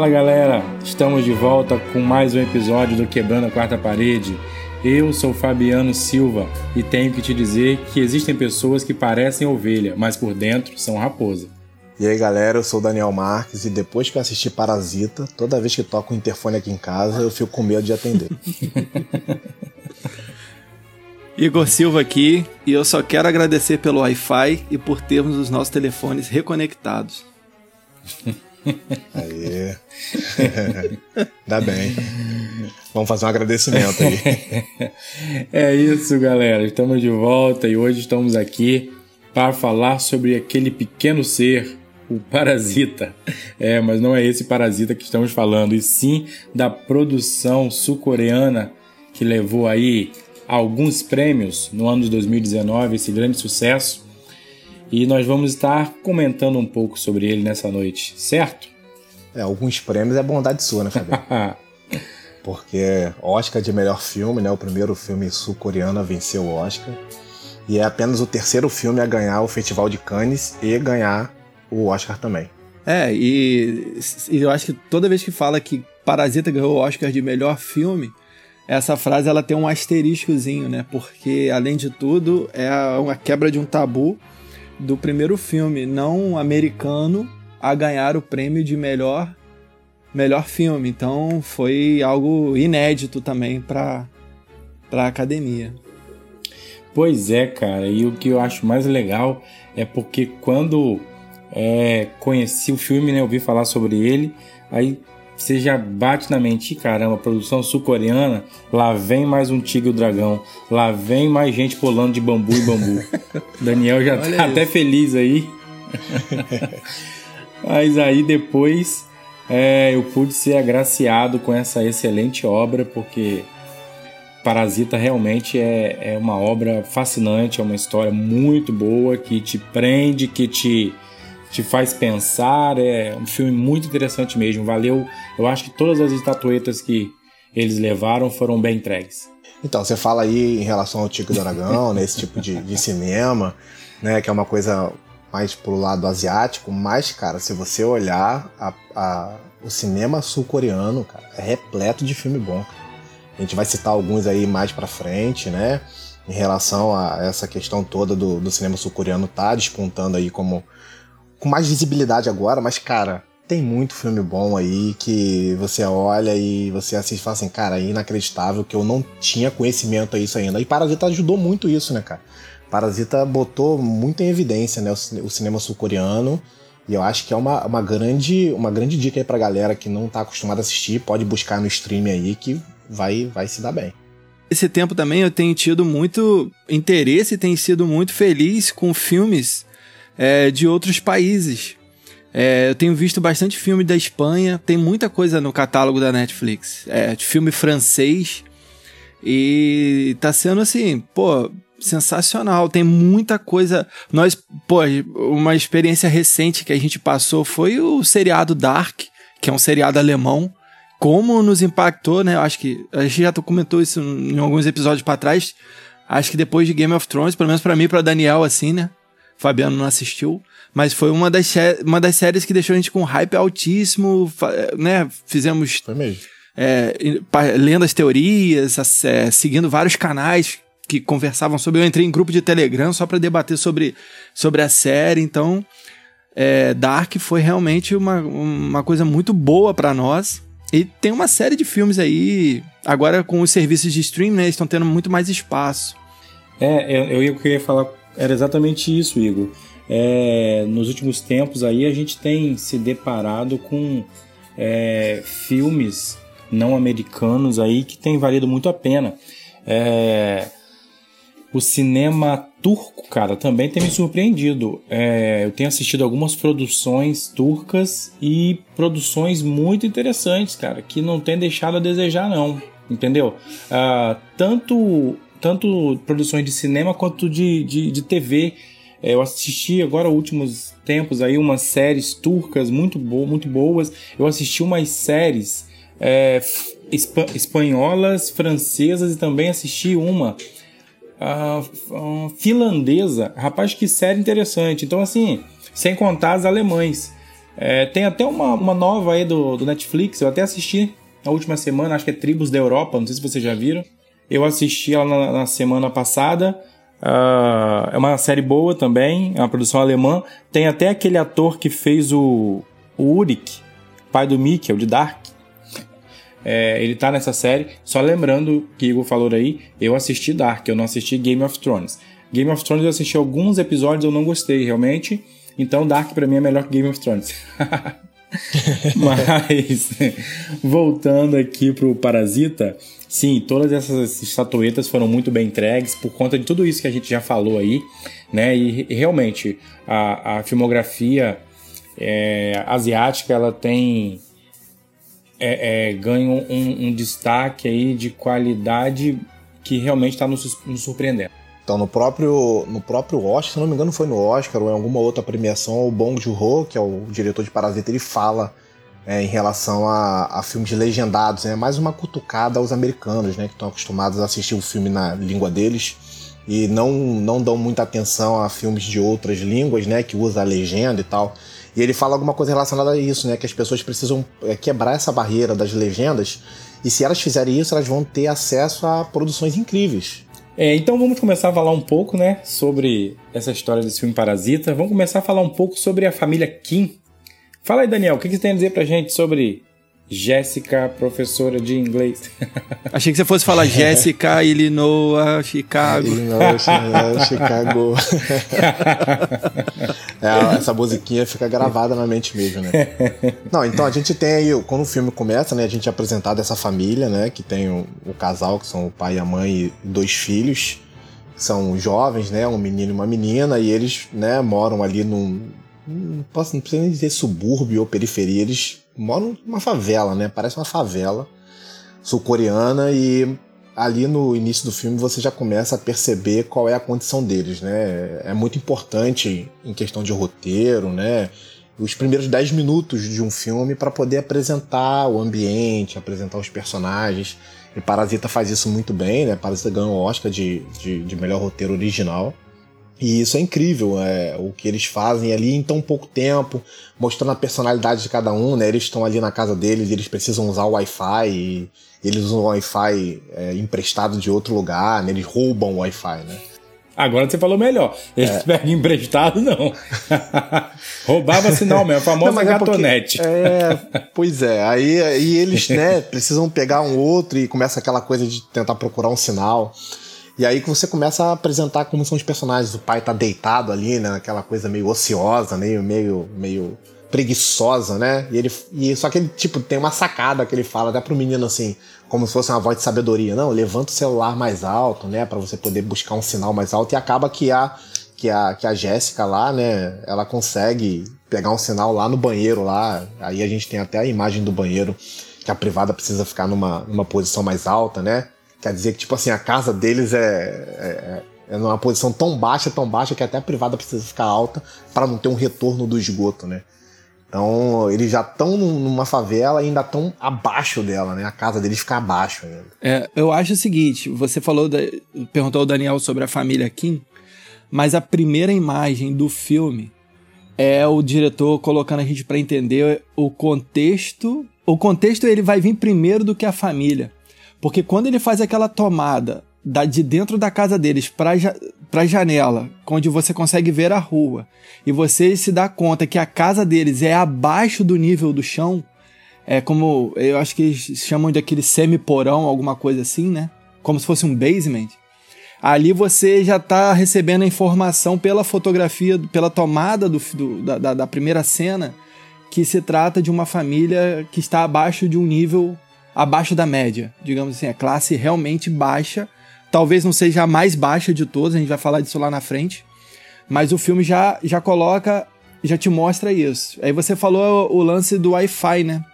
Fala galera, estamos de volta com mais um episódio do Quebrando a Quarta Parede. Eu sou Fabiano Silva e tenho que te dizer que existem pessoas que parecem ovelha, mas por dentro são raposa. E aí galera, eu sou o Daniel Marques e depois que eu assisti Parasita, toda vez que toco o interfone aqui em casa, eu fico com medo de atender. Igor Silva aqui e eu só quero agradecer pelo Wi-Fi e por termos os nossos telefones reconectados. Aí. Dá bem. Vamos fazer um agradecimento aí. é isso, galera. Estamos de volta e hoje estamos aqui para falar sobre aquele pequeno ser, o parasita. É, mas não é esse parasita que estamos falando, e sim da produção sul-coreana que levou aí alguns prêmios no ano de 2019, esse grande sucesso. E nós vamos estar comentando um pouco sobre ele nessa noite, certo? É, alguns prêmios é bondade sua, né, Fabiano? Porque Oscar de melhor filme, né? O primeiro filme sul-coreano a vencer o Oscar. E é apenas o terceiro filme a ganhar o Festival de Cannes e ganhar o Oscar também. É, e, e eu acho que toda vez que fala que Parasita ganhou o Oscar de melhor filme, essa frase ela tem um asteriscozinho, né? Porque, além de tudo, é uma quebra de um tabu do primeiro filme não americano a ganhar o prêmio de melhor melhor filme. Então foi algo inédito também para para academia. Pois é, cara. E o que eu acho mais legal é porque quando é, conheci o filme, né, ouvi falar sobre ele, aí você já bate na mente, caramba, produção sul-coreana, lá vem mais um tigre o dragão, lá vem mais gente pulando de bambu e bambu. Daniel já Olha tá isso. até feliz aí. Mas aí depois é, eu pude ser agraciado com essa excelente obra, porque Parasita realmente é, é uma obra fascinante, é uma história muito boa que te prende, que te te faz pensar. É um filme muito interessante mesmo. Valeu. Eu acho que todas as estatuetas que eles levaram foram bem entregues. Então, você fala aí em relação ao Tico do Dragão, né, esse tipo de, de, cinema, né, que é uma coisa mais pro lado asiático, mas, cara, se você olhar a, a, o cinema sul-coreano, cara, é repleto de filme bom. A gente vai citar alguns aí mais pra frente, né, em relação a essa questão toda do, do cinema sul-coreano tá despontando aí como com mais visibilidade agora, mas, cara, tem muito filme bom aí que você olha e você assiste e fala assim, cara, é inacreditável que eu não tinha conhecimento a isso ainda. E Parasita ajudou muito isso, né, cara? Parasita botou muito em evidência né, o cinema sul-coreano. E eu acho que é uma, uma, grande, uma grande dica aí pra galera que não tá acostumada a assistir, pode buscar no stream aí que vai, vai se dar bem. Esse tempo também eu tenho tido muito interesse e tenho sido muito feliz com filmes é, de outros países. É, eu tenho visto bastante filme da Espanha, tem muita coisa no catálogo da Netflix. É, de filme francês. E tá sendo assim, pô, sensacional. Tem muita coisa. Nós, pô, uma experiência recente que a gente passou foi o seriado Dark, que é um seriado alemão. Como nos impactou, né? Eu acho que a gente já comentou isso em alguns episódios para trás. Acho que depois de Game of Thrones, pelo menos para mim para Daniel assim, né? Fabiano não assistiu, mas foi uma das, uma das séries que deixou a gente com hype altíssimo, né? Fizemos. Foi mesmo. É, lendo as teorias, é, seguindo vários canais que conversavam sobre. Eu entrei em grupo de Telegram só para debater sobre, sobre a série, então. É, Dark foi realmente uma, uma coisa muito boa para nós. E tem uma série de filmes aí, agora com os serviços de streaming, né, estão tendo muito mais espaço. É, eu, eu queria falar era exatamente isso, Igor. É, nos últimos tempos aí a gente tem se deparado com é, filmes não americanos aí que tem valido muito a pena. É, o cinema turco, cara, também tem me surpreendido. É, eu tenho assistido algumas produções turcas e produções muito interessantes, cara, que não tem deixado a desejar, não. Entendeu? Ah, tanto tanto produções de cinema quanto de, de, de TV. É, eu assisti agora últimos tempos aí umas séries turcas muito, bo muito boas. Eu assisti umas séries é, espanholas, francesas e também assisti uma finlandesa. Rapaz, que série interessante. Então, assim, sem contar as alemães. É, tem até uma, uma nova aí do, do Netflix, eu até assisti na última semana, acho que é Tribos da Europa, não sei se vocês já viram. Eu assisti ela na, na semana passada. Uh, é uma série boa também, é uma produção alemã. Tem até aquele ator que fez o, o Ulrich, pai do Mikkel, de Dark. É, ele tá nessa série. Só lembrando que Igor falou aí, eu assisti Dark, eu não assisti Game of Thrones. Game of Thrones eu assisti alguns episódios, eu não gostei realmente. Então Dark para mim é melhor que Game of Thrones. Mas voltando aqui pro Parasita, sim, todas essas estatuetas foram muito bem entregues por conta de tudo isso que a gente já falou aí, né? E, realmente a, a filmografia é, asiática ela tem é, é, ganha um, um, destaque aí de qualidade que realmente está nos, nos surpreendendo. Então, no próprio, no próprio Oscar, se não me engano, foi no Oscar ou em alguma outra premiação, o Bong Joon-ho, que é o diretor de Parasita, ele fala é, em relação a, a, filmes legendados, é mais uma cutucada aos americanos, né, que estão acostumados a assistir o filme na língua deles e não, não dão muita atenção a filmes de outras línguas, né, que usa a legenda e tal. E ele fala alguma coisa relacionada a isso, né, que as pessoas precisam é, quebrar essa barreira das legendas e se elas fizerem isso, elas vão ter acesso a produções incríveis. É, então vamos começar a falar um pouco, né, sobre essa história desse filme Parasita. Vamos começar a falar um pouco sobre a família Kim. Fala aí, Daniel, o que você tem a dizer pra gente sobre Jéssica, professora de inglês. Achei que você fosse falar Jéssica, Illinois, Chicago. Illinois, Chicago. é, essa musiquinha fica gravada na mente mesmo, né? Não, então a gente tem aí, quando o filme começa, né, a gente é apresentado essa família, né, que tem o, o casal, que são o pai e a mãe e dois filhos. São jovens, né, um menino e uma menina, e eles, né, moram ali num, não posso não precisa nem dizer subúrbio ou periferia, eles moram numa favela, né? Parece uma favela sul-coreana e ali no início do filme você já começa a perceber qual é a condição deles, né? É muito importante em questão de roteiro, né? Os primeiros 10 minutos de um filme para poder apresentar o ambiente, apresentar os personagens. E Parasita faz isso muito bem, né? Parasita ganhou o Oscar de, de, de melhor roteiro original. E isso é incrível, é, o que eles fazem ali em tão pouco tempo, mostrando a personalidade de cada um, né? Eles estão ali na casa deles, eles precisam usar o Wi-Fi, e eles usam o Wi-Fi é, emprestado de outro lugar, né? Eles roubam o Wi-Fi, né? Agora você falou melhor. Eles é. pegam emprestado, não. Roubava sinal mesmo, a famosa não, é gatonete. É, pois é. Aí, aí eles, né, precisam pegar um outro e começa aquela coisa de tentar procurar um sinal. E aí que você começa a apresentar como são os personagens. O pai tá deitado ali, né? Aquela coisa meio ociosa, meio, meio, meio preguiçosa, né? E ele, e, só que ele, tipo, tem uma sacada que ele fala até pro menino assim, como se fosse uma voz de sabedoria. Não, levanta o celular mais alto, né? para você poder buscar um sinal mais alto. E acaba que a, que a, que a Jéssica lá, né? Ela consegue pegar um sinal lá no banheiro lá. Aí a gente tem até a imagem do banheiro que a privada precisa ficar numa, numa posição mais alta, né? Quer dizer que, tipo assim, a casa deles é, é, é numa posição tão baixa, tão baixa, que até a privada precisa ficar alta para não ter um retorno do esgoto, né? Então, eles já estão numa favela e ainda estão abaixo dela, né? A casa deles fica abaixo. É, eu acho o seguinte, você falou, da, perguntou ao Daniel sobre a família Kim, mas a primeira imagem do filme é o diretor colocando a gente para entender o contexto. O contexto ele vai vir primeiro do que a família. Porque quando ele faz aquela tomada da, de dentro da casa deles para a janela, onde você consegue ver a rua, e você se dá conta que a casa deles é abaixo do nível do chão, é como eu acho que eles chamam daquele semi-porão, alguma coisa assim, né? Como se fosse um basement. Ali você já está recebendo a informação pela fotografia, pela tomada do, do da, da primeira cena, que se trata de uma família que está abaixo de um nível abaixo da média, digamos assim, a classe realmente baixa. Talvez não seja a mais baixa de todas, a gente vai falar disso lá na frente. Mas o filme já, já coloca, já te mostra isso. Aí você falou o lance do Wi-Fi, né?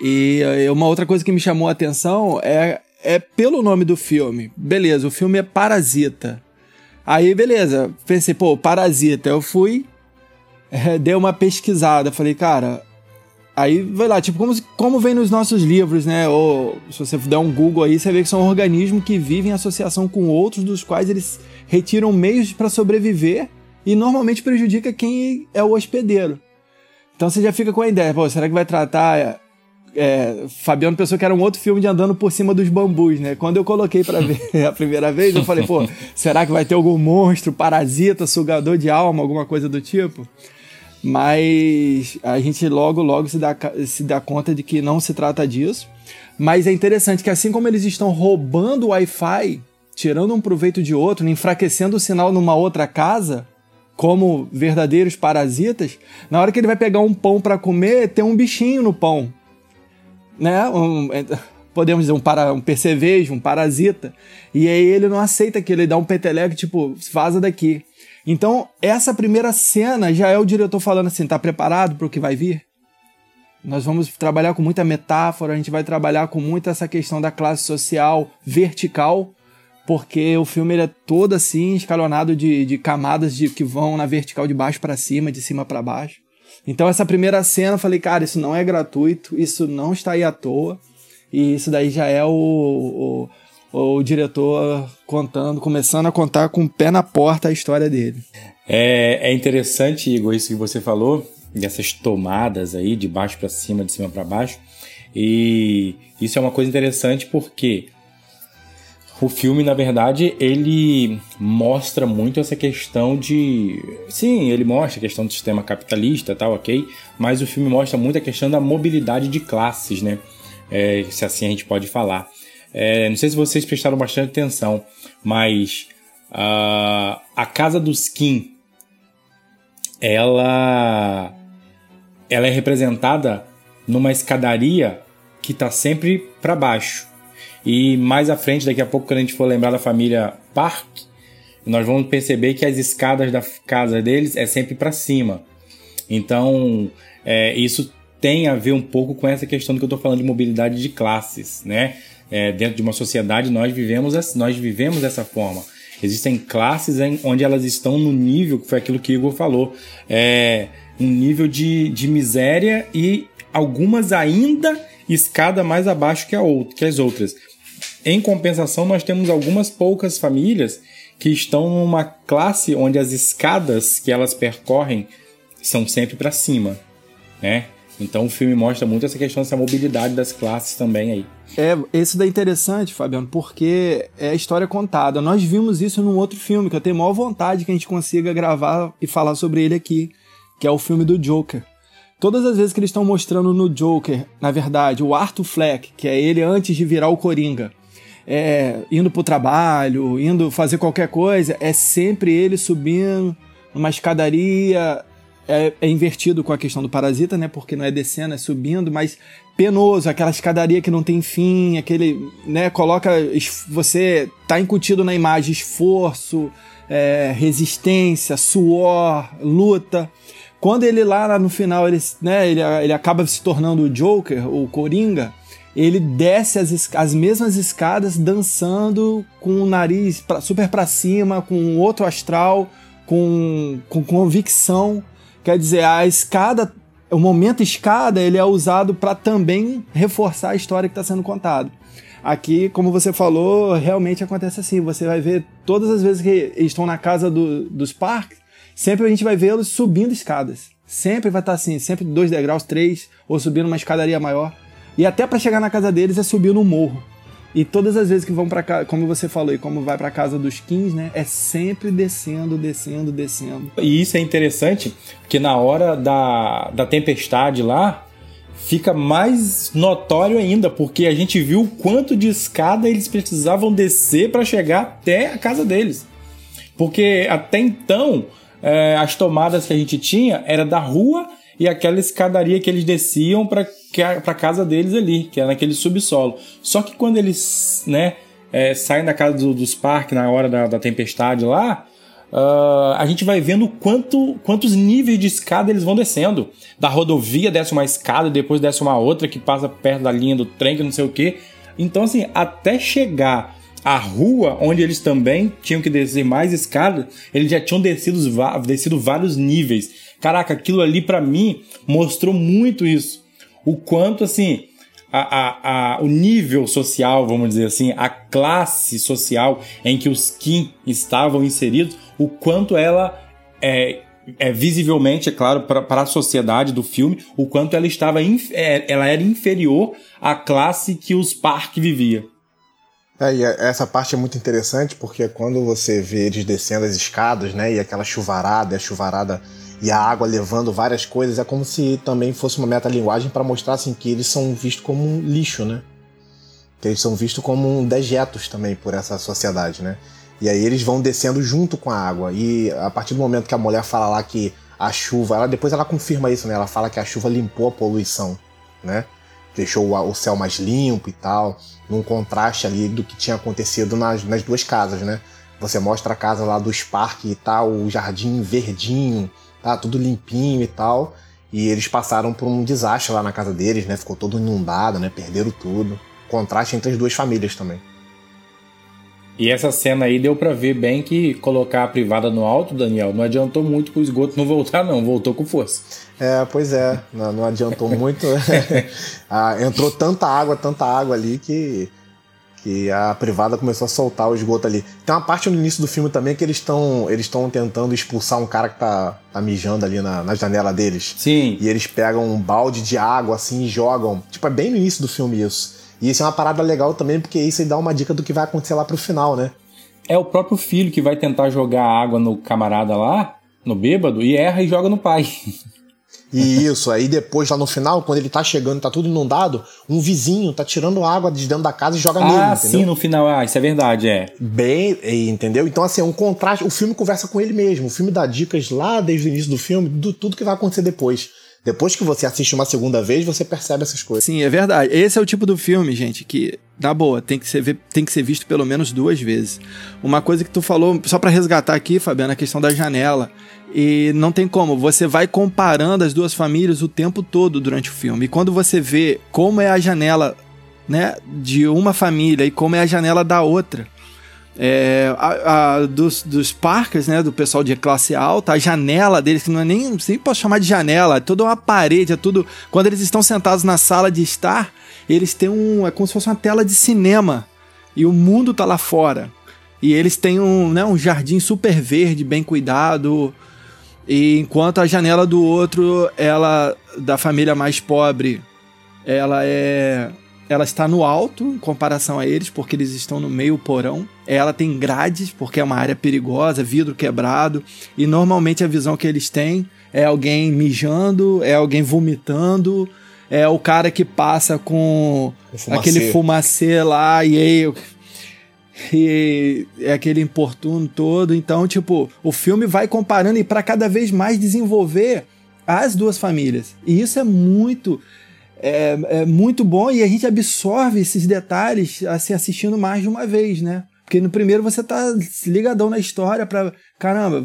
E eh, uma outra coisa que me chamou a atenção é, é pelo nome do filme. Beleza, o filme é Parasita. Aí, beleza, pensei, pô, Parasita. Eu fui, é, dei uma pesquisada. Falei, cara, Aí vai lá, tipo, como, como vem nos nossos livros, né? Ou se você der um Google aí, você vê que são organismos que vivem em associação com outros, dos quais eles retiram meios para sobreviver e normalmente prejudica quem é o hospedeiro. Então você já fica com a ideia, pô, será que vai tratar é, Fabiano pensou que era um outro filme de andando por cima dos bambus, né? Quando eu coloquei para ver a primeira vez, eu falei, pô, será que vai ter algum monstro, parasita, sugador de alma, alguma coisa do tipo? Mas a gente logo, logo se dá, se dá conta de que não se trata disso. Mas é interessante que assim como eles estão roubando o Wi-Fi, tirando um proveito de outro, enfraquecendo o sinal numa outra casa, como verdadeiros parasitas, na hora que ele vai pegar um pão para comer, tem um bichinho no pão né? Um, é, podemos dizer, um, para, um percevejo, um parasita. E aí ele não aceita que ele dá um peteleco, tipo, vaza daqui. Então, essa primeira cena já é o diretor falando assim: tá preparado para o que vai vir? Nós vamos trabalhar com muita metáfora, a gente vai trabalhar com muito essa questão da classe social vertical, porque o filme é todo assim, escalonado de, de camadas de, que vão na vertical de baixo para cima, de cima para baixo. Então, essa primeira cena, eu falei, cara, isso não é gratuito, isso não está aí à toa. E isso daí já é o, o, o diretor contando, começando a contar com o pé na porta a história dele. É, é interessante, Igor, isso que você falou, dessas tomadas aí, de baixo para cima, de cima para baixo. E isso é uma coisa interessante porque o filme, na verdade, ele mostra muito essa questão de. Sim, ele mostra a questão do sistema capitalista tal, ok? Mas o filme mostra muito a questão da mobilidade de classes, né? É, se assim a gente pode falar. É, não sei se vocês prestaram bastante atenção, mas uh, a casa dos Kim, ela, ela é representada numa escadaria que está sempre para baixo. E mais à frente, daqui a pouco, quando a gente for lembrar da família Park, nós vamos perceber que as escadas da casa deles é sempre para cima. Então, é, isso tem a ver um pouco com essa questão do que eu estou falando de mobilidade de classes, né? É, dentro de uma sociedade nós vivemos, nós vivemos dessa forma. Existem classes em, onde elas estão no nível, que foi aquilo que Igor falou, é, um nível de, de miséria e algumas ainda escada mais abaixo que, a outra, que as outras. Em compensação, nós temos algumas poucas famílias que estão numa classe onde as escadas que elas percorrem são sempre para cima, né? Então o filme mostra muito essa questão dessa mobilidade das classes também aí. É, esse daí é interessante, Fabiano, porque é a história contada. Nós vimos isso num outro filme que eu tenho maior vontade que a gente consiga gravar e falar sobre ele aqui, que é o filme do Joker. Todas as vezes que eles estão mostrando no Joker, na verdade, o Arthur Fleck, que é ele antes de virar o Coringa, é, indo pro trabalho, indo fazer qualquer coisa, é sempre ele subindo numa escadaria. É, é, invertido com a questão do parasita, né? Porque não é descendo, é subindo, mas penoso, aquela escadaria que não tem fim, aquele, né? Coloca. Você tá incutido na imagem esforço, é, resistência, suor, luta. Quando ele lá no final, ele, né, ele, ele acaba se tornando o Joker, o Coringa, ele desce as, as mesmas escadas dançando com o nariz pra, super para cima, com outro astral, com, com convicção. Quer dizer, a escada, o momento escada, ele é usado para também reforçar a história que está sendo contada. Aqui, como você falou, realmente acontece assim. Você vai ver todas as vezes que estão na casa do, dos parques, sempre a gente vai vê-los subindo escadas. Sempre vai estar tá assim, sempre dois degraus, três, ou subindo uma escadaria maior. E até para chegar na casa deles é subir no morro. E todas as vezes que vão para casa, como você falou, e como vai para casa dos Kings, né, é sempre descendo, descendo, descendo. E isso é interessante, porque na hora da, da tempestade lá, fica mais notório ainda, porque a gente viu o quanto de escada eles precisavam descer para chegar até a casa deles. Porque até então, é, as tomadas que a gente tinha era da rua e aquela escadaria que eles desciam para a casa deles ali, que é naquele subsolo. Só que quando eles né, é, saem da casa do, dos parques na hora da, da tempestade lá, uh, a gente vai vendo quanto, quantos níveis de escada eles vão descendo. Da rodovia desce uma escada, depois desce uma outra que passa perto da linha do trem, que não sei o que. Então, assim, até chegar à rua, onde eles também tinham que descer mais escadas, eles já tinham descido, descido vários níveis. Caraca, aquilo ali para mim mostrou muito isso. O quanto, assim, a, a, a, o nível social, vamos dizer assim, a classe social em que os Kim estavam inseridos, o quanto ela é, é, visivelmente, é claro, para a sociedade do filme, o quanto ela estava é, ela era inferior à classe que os Park vivia. É, e essa parte é muito interessante porque quando você vê eles descendo as escadas, né, e aquela chuvarada, a chuvarada e a água levando várias coisas, é como se também fosse uma metalinguagem para mostrar assim que eles são vistos como um lixo, né? Que eles são vistos como um dejetos também por essa sociedade, né? E aí eles vão descendo junto com a água. E a partir do momento que a mulher fala lá que a chuva, ela depois ela confirma isso, né? Ela fala que a chuva limpou a poluição, né? Deixou o céu mais limpo e tal, num contraste ali do que tinha acontecido nas, nas duas casas, né? Você mostra a casa lá do Spark e tal, o jardim verdinho, tá tudo limpinho e tal. E eles passaram por um desastre lá na casa deles, né? Ficou todo inundado, né? Perderam tudo. Contraste entre as duas famílias também. E essa cena aí deu para ver bem que colocar a privada no alto, Daniel, não adiantou muito pro esgoto não voltar, não, voltou com força. É, pois é, não, não adiantou muito. ah, entrou tanta água, tanta água ali que, que a privada começou a soltar o esgoto ali. Tem uma parte no início do filme também que eles estão eles tentando expulsar um cara que tá, tá mijando ali na, na janela deles. Sim. E eles pegam um balde de água assim e jogam. Tipo, é bem no início do filme isso. E isso é uma parada legal também, porque isso aí dá uma dica do que vai acontecer lá pro final, né? É o próprio filho que vai tentar jogar água no camarada lá, no bêbado, e erra e joga no pai. E isso, aí depois lá no final, quando ele tá chegando, tá tudo inundado, um vizinho tá tirando água de dentro da casa e joga ah, nele, Ah, sim, no final, ah, isso é verdade, é. Bem, entendeu? Então assim, é um contraste, o filme conversa com ele mesmo, o filme dá dicas lá desde o início do filme, do tudo que vai acontecer depois. Depois que você assiste uma segunda vez, você percebe essas coisas. Sim, é verdade. Esse é o tipo do filme, gente, que, na boa, tem que ser, tem que ser visto pelo menos duas vezes. Uma coisa que tu falou, só para resgatar aqui, Fabiano, a questão da janela. E não tem como, você vai comparando as duas famílias o tempo todo durante o filme. E quando você vê como é a janela né, de uma família e como é a janela da outra, é, a, a, dos, dos parques, né, do pessoal de classe alta, a janela deles, que não é nem, nem posso chamar de janela, é toda uma parede, é tudo. Quando eles estão sentados na sala de estar, eles têm um. É como se fosse uma tela de cinema. E o mundo tá lá fora. E eles têm um, né, um jardim super verde, bem cuidado. E enquanto a janela do outro, ela, da família mais pobre, ela é ela está no alto em comparação a eles, porque eles estão no meio porão. Ela tem grades, porque é uma área perigosa, vidro quebrado, e normalmente a visão que eles têm é alguém mijando, é alguém vomitando, é o cara que passa com fumacê. aquele fumacê lá e aí e é aquele importuno todo. Então, tipo, o filme vai comparando e para cada vez mais desenvolver as duas famílias. E isso é muito é, é muito bom e a gente absorve esses detalhes assim, assistindo mais de uma vez, né? Porque no primeiro você tá ligadão na história pra. Caramba.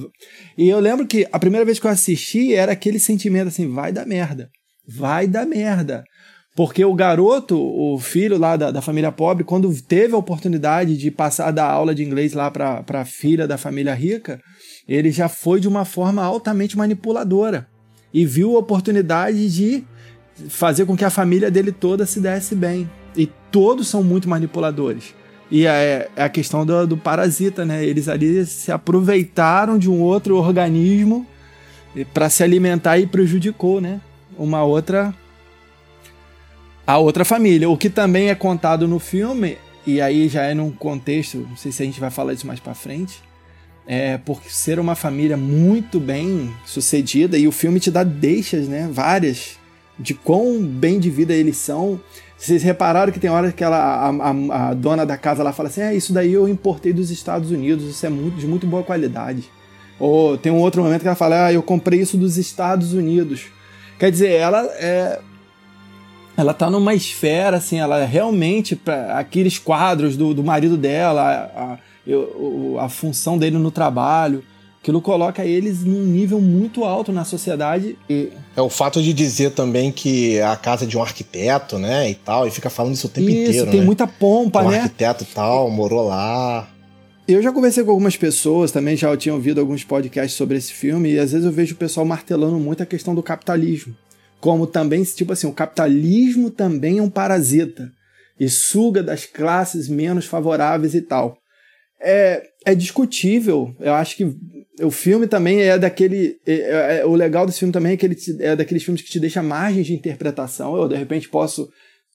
E eu lembro que a primeira vez que eu assisti era aquele sentimento assim: vai dar merda. Vai dar merda. Porque o garoto, o filho lá da, da família pobre, quando teve a oportunidade de passar da aula de inglês lá pra, pra filha da família rica, ele já foi de uma forma altamente manipuladora. E viu a oportunidade de fazer com que a família dele toda se desse bem. E todos são muito manipuladores. E é, é a questão do, do, parasita, né? Eles ali se aproveitaram de um outro organismo para se alimentar e prejudicou, né? Uma outra. A outra família. O que também é contado no filme, e aí já é num contexto, não sei se a gente vai falar isso mais para frente, é por ser uma família muito bem sucedida, e o filme te dá deixas, né? Várias de quão bem de vida eles são. Vocês repararam que tem hora que ela, a, a, a, dona da casa lá fala assim: é, isso daí eu importei dos Estados Unidos, isso é muito, de muito boa qualidade. Ou tem um outro momento que ela fala: ah, eu comprei isso dos Estados Unidos. Quer dizer, ela é. Ela tá numa esfera, assim, ela realmente, para aqueles quadros do, do marido dela, a, a, a função dele no trabalho, Aquilo coloca eles num nível muito alto na sociedade. E... É o fato de dizer também que é a casa de um arquiteto, né, e tal, e fica falando isso o tempo isso, inteiro, tem né? muita pompa, um né? Um arquiteto e tal, morou lá. Eu já conversei com algumas pessoas, também já tinha ouvido alguns podcasts sobre esse filme, e às vezes eu vejo o pessoal martelando muito a questão do capitalismo. Como também, tipo assim, o capitalismo também é um parasita e suga das classes menos favoráveis e tal. É, é discutível, eu acho que o filme também é daquele. É, é, é, o legal desse filme também é que ele te, é daqueles filmes que te deixa margens de interpretação. Eu, de repente, posso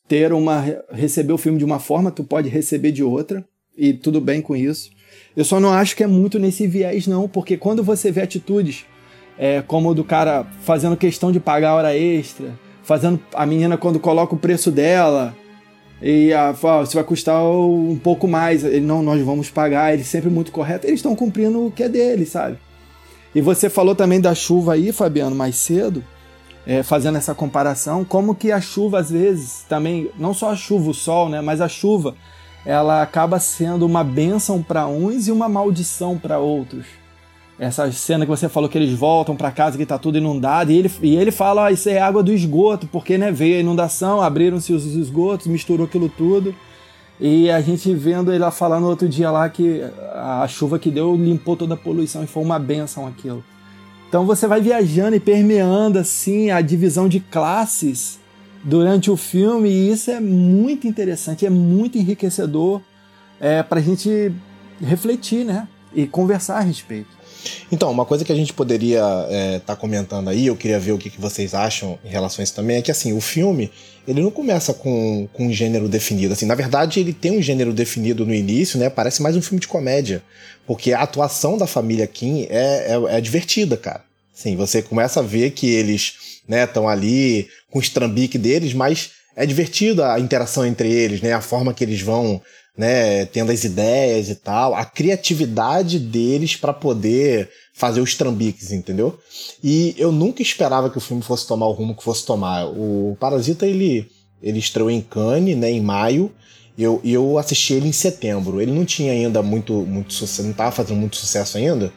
ter uma. receber o filme de uma forma, tu pode receber de outra, e tudo bem com isso. Eu só não acho que é muito nesse viés, não, porque quando você vê atitudes é, como do cara fazendo questão de pagar hora extra, fazendo a menina quando coloca o preço dela, e a, você vai custar um pouco mais. Ele, não, nós vamos pagar. Ele sempre muito correto. Eles estão cumprindo o que é deles, sabe? E você falou também da chuva aí, Fabiano, mais cedo, é, fazendo essa comparação, como que a chuva às vezes também, não só a chuva, o sol, né, mas a chuva, ela acaba sendo uma bênção para uns e uma maldição para outros essa cena que você falou que eles voltam para casa que tá tudo inundado e ele, e ele fala, ah, isso é água do esgoto, porque né, veio a inundação, abriram-se os esgotos, misturou aquilo tudo. E a gente vendo ele lá falando outro dia lá que a chuva que deu limpou toda a poluição e foi uma benção aquilo. Então você vai viajando e permeando assim a divisão de classes durante o filme e isso é muito interessante, é muito enriquecedor é, para a gente refletir, né? E conversar a respeito. Então, uma coisa que a gente poderia estar é, tá comentando aí, eu queria ver o que, que vocês acham em relação a isso também, é que assim, o filme, ele não começa com, com um gênero definido. Assim, na verdade, ele tem um gênero definido no início, né? Parece mais um filme de comédia. Porque a atuação da família Kim é, é, é divertida, cara. Sim, você começa a ver que eles estão né, ali com o estrambique deles, mas é divertida a interação entre eles, né? A forma que eles vão né, tendo as ideias e tal, a criatividade deles para poder fazer os trambiques, entendeu? E eu nunca esperava que o filme fosse tomar o rumo que fosse tomar. O Parasita ele ele estreou em Cannes, né, em maio, eu, eu assisti ele em setembro. Ele não tinha ainda muito muito sucesso, não estava fazendo muito sucesso ainda.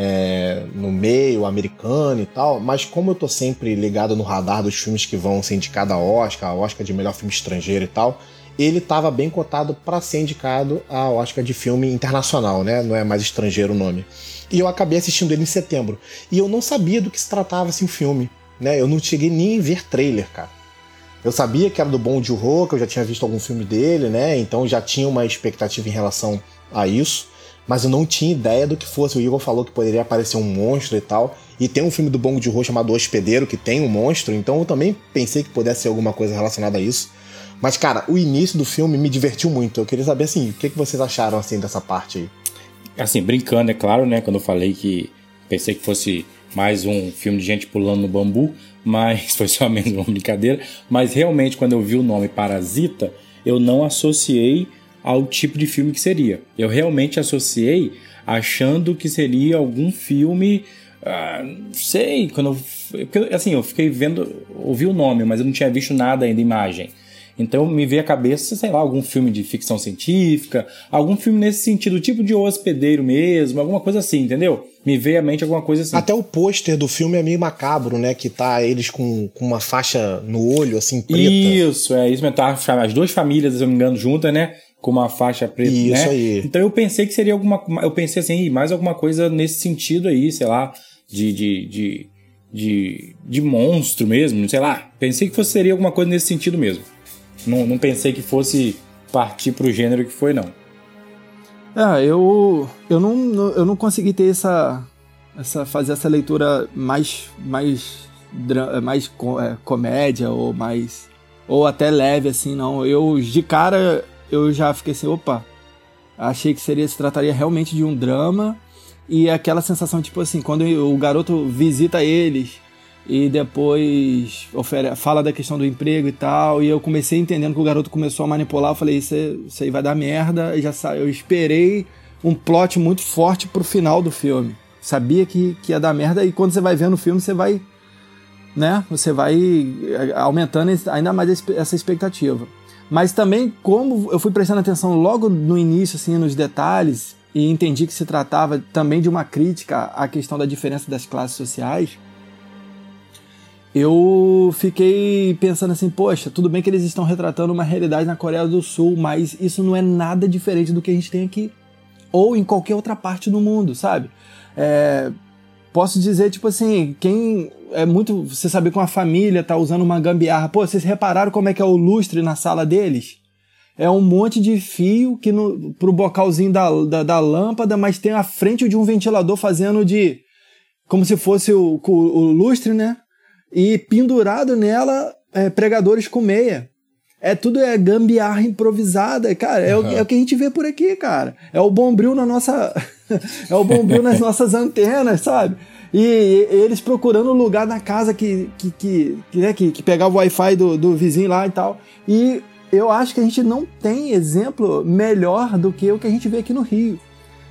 É, no meio americano e tal, mas como eu tô sempre ligado no radar dos filmes que vão ser indicados a Oscar, a Oscar de melhor filme estrangeiro e tal, ele estava bem cotado para ser indicado a Oscar de filme internacional, né? Não é mais estrangeiro o nome. E eu acabei assistindo ele em setembro. E eu não sabia do que se tratava assim o filme, né? Eu não cheguei nem a ver trailer, cara. Eu sabia que era do Bong Joon-ho, que eu já tinha visto algum filme dele, né? Então já tinha uma expectativa em relação a isso, mas eu não tinha ideia do que fosse. O Igor falou que poderia aparecer um monstro e tal. E tem um filme do Bong Joon-ho chamado O Hospedeiro que tem um monstro, então eu também pensei que pudesse ser alguma coisa relacionada a isso. Mas, cara, o início do filme me divertiu muito. Eu queria saber, assim, o que, que vocês acharam, assim, dessa parte aí? Assim, brincando, é claro, né? Quando eu falei que pensei que fosse mais um filme de gente pulando no bambu, mas foi só mesmo uma brincadeira. Mas realmente, quando eu vi o nome Parasita, eu não associei ao tipo de filme que seria. Eu realmente associei achando que seria algum filme. Ah, não sei, quando eu, assim, eu fiquei vendo, ouvi o nome, mas eu não tinha visto nada ainda, imagem. Então me veio à cabeça, sei lá, algum filme de ficção científica, algum filme nesse sentido, tipo de hospedeiro mesmo, alguma coisa assim, entendeu? Me veio à mente alguma coisa assim. Até o pôster do filme é meio macabro, né? Que tá eles com, com uma faixa no olho, assim, preta. Isso, é isso mesmo. Tá, as duas famílias, se eu não me engano, juntas, né? Com uma faixa preta, isso né? aí. Então eu pensei que seria alguma... Eu pensei assim, mais alguma coisa nesse sentido aí, sei lá, de... de, de de, de monstro mesmo, sei lá. Pensei que fosse, seria alguma coisa nesse sentido mesmo. Não, não pensei que fosse partir pro gênero que foi, não. É, eu, eu, não, eu não consegui ter essa, essa fazer essa leitura mais mais mais é, comédia ou mais ou até leve assim não eu de cara eu já fiquei assim opa achei que seria se trataria realmente de um drama e aquela sensação tipo assim quando o garoto visita eles e depois fala da questão do emprego e tal. E eu comecei entendendo que o garoto começou a manipular. Eu falei, isso, isso aí vai dar merda. E já eu esperei um plot muito forte pro final do filme. Sabia que, que ia dar merda. E quando você vai vendo o filme, você vai. Né? Você vai eh, aumentando ainda mais essa expectativa. Mas também, como eu fui prestando atenção logo no início, assim, nos detalhes, e entendi que se tratava também de uma crítica à questão da diferença das classes sociais eu fiquei pensando assim, poxa, tudo bem que eles estão retratando uma realidade na Coreia do Sul, mas isso não é nada diferente do que a gente tem aqui. Ou em qualquer outra parte do mundo, sabe? É, posso dizer, tipo assim, quem é muito. Você saber que uma família tá usando uma gambiarra. Pô, vocês repararam como é que é o lustre na sala deles? é um monte de fio que no, pro bocalzinho da, da, da lâmpada, mas tem a frente de um ventilador fazendo de. como se fosse o, o, o lustre, né? E pendurado nela é, pregadores com meia. É tudo é gambiarra improvisada, cara. É, uhum. o, é, o, que a gente vê por aqui, cara. É o bombril na nossa. é o bombril nas nossas antenas, sabe? E, e, eles procurando lugar na casa que, que, que, que, né, que, que pegava o Wi-Fi do, do vizinho lá e tal. E eu acho que a gente não tem exemplo melhor do que o que a gente vê aqui no Rio.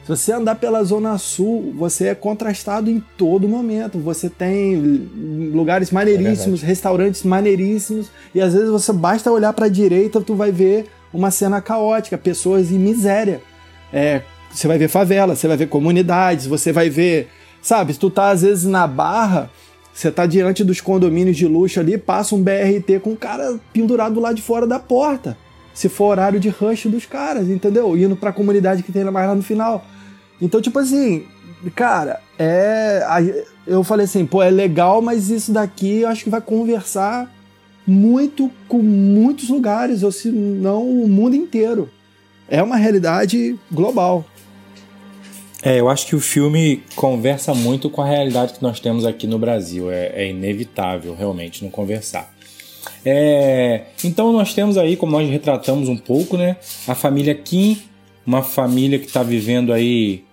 Se você andar pela Zona Sul, você é contrastado em todo momento. Você tem lugares maneiríssimos, é restaurantes maneiríssimos, e às vezes você basta olhar para a direita, tu vai ver uma cena caótica, pessoas em miséria. É, você vai ver favela, você vai ver comunidades, você vai ver, sabe, se tu tá às vezes na Barra, você tá diante dos condomínios de luxo ali, passa um BRT com um cara pendurado lá de fora da porta. Se for horário de rush dos caras, entendeu? Indo pra comunidade que tem mais lá no final. Então, tipo assim, cara, é. Eu falei assim, pô, é legal, mas isso daqui eu acho que vai conversar muito com muitos lugares, ou se não o mundo inteiro. É uma realidade global. É, eu acho que o filme conversa muito com a realidade que nós temos aqui no Brasil. É, é inevitável, realmente, não conversar. É, então nós temos aí, como nós retratamos um pouco, né, a família Kim, uma família que está vivendo aí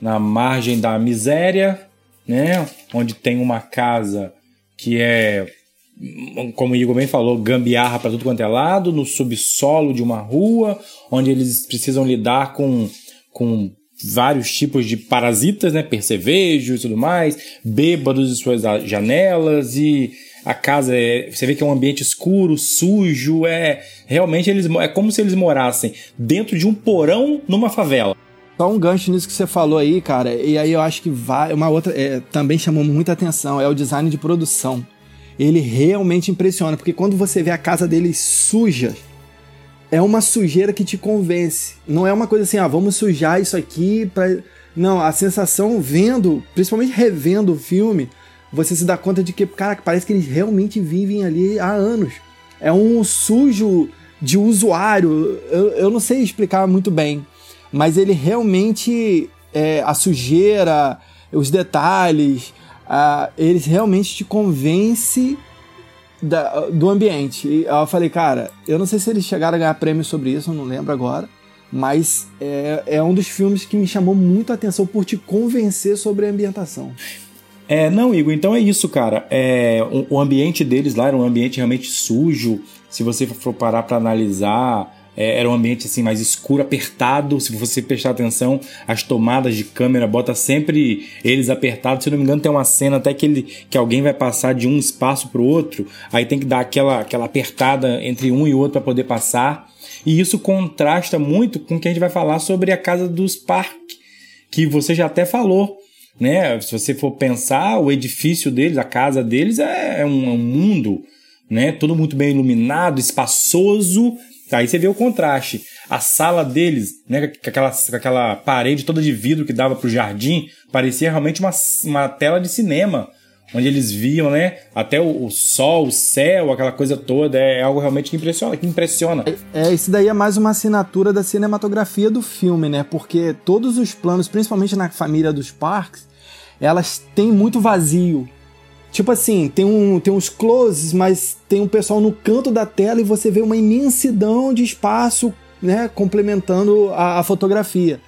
na margem da miséria, né, onde tem uma casa que é, como o Igor bem falou, gambiarra para tudo quanto é lado, no subsolo de uma rua, onde eles precisam lidar com, com vários tipos de parasitas, né? Percevejos e tudo mais, bêbados em suas janelas e a casa é, você vê que é um ambiente escuro, sujo, é realmente eles é como se eles morassem dentro de um porão numa favela. Só um gancho nisso que você falou aí, cara, e aí eu acho que vai uma outra é, também chamou muita atenção é o design de produção. Ele realmente impressiona porque quando você vê a casa deles suja, é uma sujeira que te convence. Não é uma coisa assim, ah, vamos sujar isso aqui para não, a sensação vendo, principalmente revendo o filme, você se dá conta de que, cara, parece que eles realmente vivem ali há anos. É um sujo de usuário. Eu, eu não sei explicar muito bem, mas ele realmente é, a sujeira, os detalhes, eles realmente te convence da, do ambiente. E eu falei, cara, eu não sei se eles chegaram a ganhar prêmio sobre isso, eu não lembro agora. Mas é, é um dos filmes que me chamou muito a atenção por te convencer sobre a ambientação. É, não, Igor, então é isso, cara. É, o, o ambiente deles lá era um ambiente realmente sujo. Se você for parar para analisar, é, era um ambiente assim mais escuro, apertado. Se você prestar atenção, as tomadas de câmera bota sempre eles apertados. Se não me engano, tem uma cena até que, ele, que alguém vai passar de um espaço para o outro, aí tem que dar aquela, aquela apertada entre um e outro para poder passar. E isso contrasta muito com o que a gente vai falar sobre a casa dos Park, que você já até falou. Né? Se você for pensar, o edifício deles, a casa deles é, é um, é um mundo, né? Tudo muito bem iluminado, espaçoso, Aí você vê o contraste. A sala deles, né, com aquela, com aquela parede toda de vidro que dava pro jardim, parecia realmente uma, uma tela de cinema. Onde eles viam, né? Até o, o sol, o céu, aquela coisa toda. É, é algo realmente que impressiona. Que impressiona. É, é, isso daí é mais uma assinatura da cinematografia do filme, né? Porque todos os planos, principalmente na família dos parques, elas têm muito vazio. Tipo assim, tem, um, tem uns closes, mas tem um pessoal no canto da tela e você vê uma imensidão de espaço, né, complementando a, a fotografia.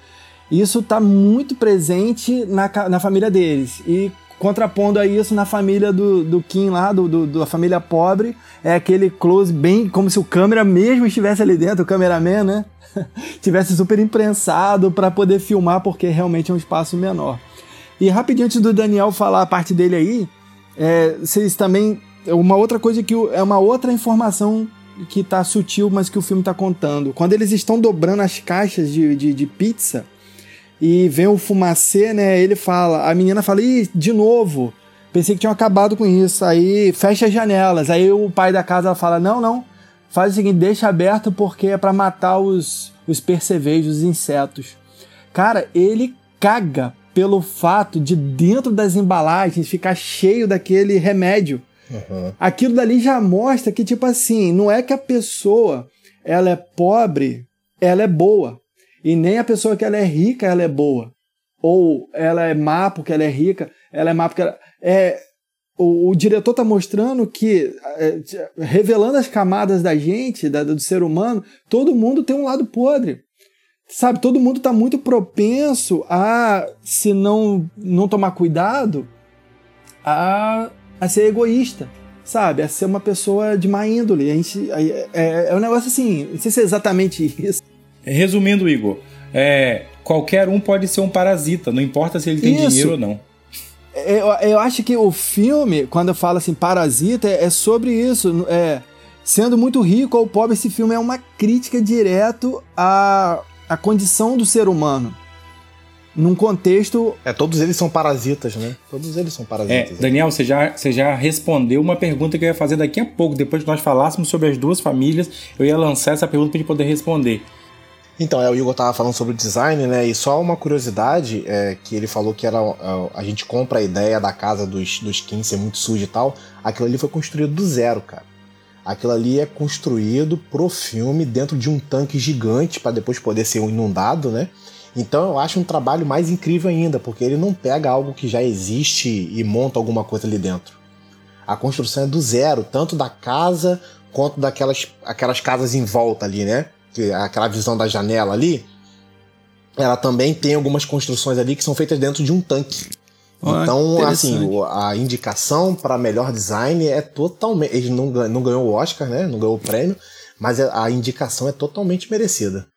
Isso está muito presente na, na família deles. E contrapondo a isso na família do, do Kim lá, do, do, da família pobre, é aquele close bem como se o câmera mesmo estivesse ali dentro, o cameraman, né? tivesse super imprensado para poder filmar, porque realmente é um espaço menor. E rapidinho antes do Daniel falar a parte dele aí, é, vocês também. Uma outra coisa que é uma outra informação que tá sutil, mas que o filme tá contando. Quando eles estão dobrando as caixas de, de, de pizza e vem o fumacê, né? Ele fala, a menina fala, ih, de novo. Pensei que tinham acabado com isso. Aí fecha as janelas. Aí o pai da casa fala: não, não. Faz o seguinte, deixa aberto porque é para matar os, os percevejos, os insetos. Cara, ele caga pelo fato de dentro das embalagens ficar cheio daquele remédio. Uhum. Aquilo dali já mostra que, tipo assim, não é que a pessoa ela é pobre, ela é boa. E nem a pessoa que ela é rica, ela é boa. Ou ela é má porque ela é rica, ela é má porque ela. É, o, o diretor está mostrando que, é, revelando as camadas da gente, da, do ser humano, todo mundo tem um lado podre. Sabe, todo mundo está muito propenso a, se não, não tomar cuidado, a, a ser egoísta sabe? A ser uma pessoa de má índole. A gente, é, é, é um negócio assim, não sei se é exatamente isso. Resumindo, Igor, é, qualquer um pode ser um parasita, não importa se ele tem isso. dinheiro ou não. É, eu, eu, acho que o filme, quando eu falo assim, parasita, é, é sobre isso. É, sendo muito rico ou pobre, esse filme é uma crítica direto à, à condição do ser humano num contexto. É, todos eles são parasitas, né? Todos eles são parasitas. É, Daniel, você já, você já respondeu uma pergunta que eu ia fazer daqui a pouco. Depois que nós falássemos sobre as duas famílias, eu ia lançar essa pergunta para gente poder responder. Então, é, o Igor tava falando sobre o design, né? E só uma curiosidade, é, que ele falou que era a, a gente compra a ideia da casa dos, dos Kim ser muito suja e tal. Aquilo ali foi construído do zero, cara. Aquilo ali é construído pro filme dentro de um tanque gigante para depois poder ser inundado, né? Então eu acho um trabalho mais incrível ainda, porque ele não pega algo que já existe e monta alguma coisa ali dentro. A construção é do zero, tanto da casa quanto daquelas aquelas casas em volta ali, né? Que aquela visão da janela ali, ela também tem algumas construções ali que são feitas dentro de um tanque. Ah, então, assim, a indicação para melhor design é totalmente. Ele não, não ganhou o Oscar, né? Não ganhou o prêmio, mas a indicação é totalmente merecida.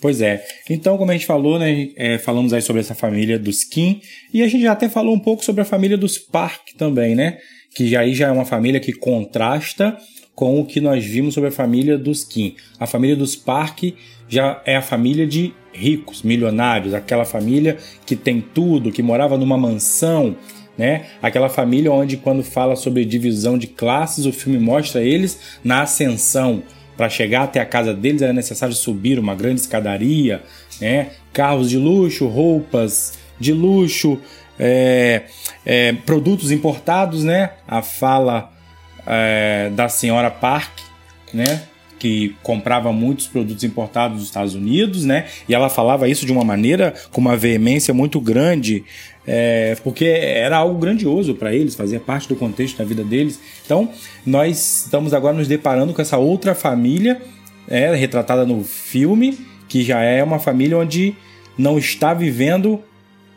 Pois é. Então, como a gente falou, né, é, falamos aí sobre essa família dos Kim e a gente já até falou um pouco sobre a família dos Park também, né? Que já aí já é uma família que contrasta com o que nós vimos sobre a família dos Kim. A família dos Park já é a família de ricos, milionários, aquela família que tem tudo, que morava numa mansão, né? Aquela família onde quando fala sobre divisão de classes, o filme mostra eles na ascensão para chegar até a casa deles era necessário subir uma grande escadaria, né? carros de luxo, roupas de luxo, é, é, produtos importados, né? A fala é, da senhora Park, né? Que comprava muitos produtos importados dos Estados Unidos, né? E ela falava isso de uma maneira com uma veemência muito grande, é, porque era algo grandioso para eles, fazia parte do contexto da vida deles. Então, nós estamos agora nos deparando com essa outra família, é, retratada no filme, que já é uma família onde não está vivendo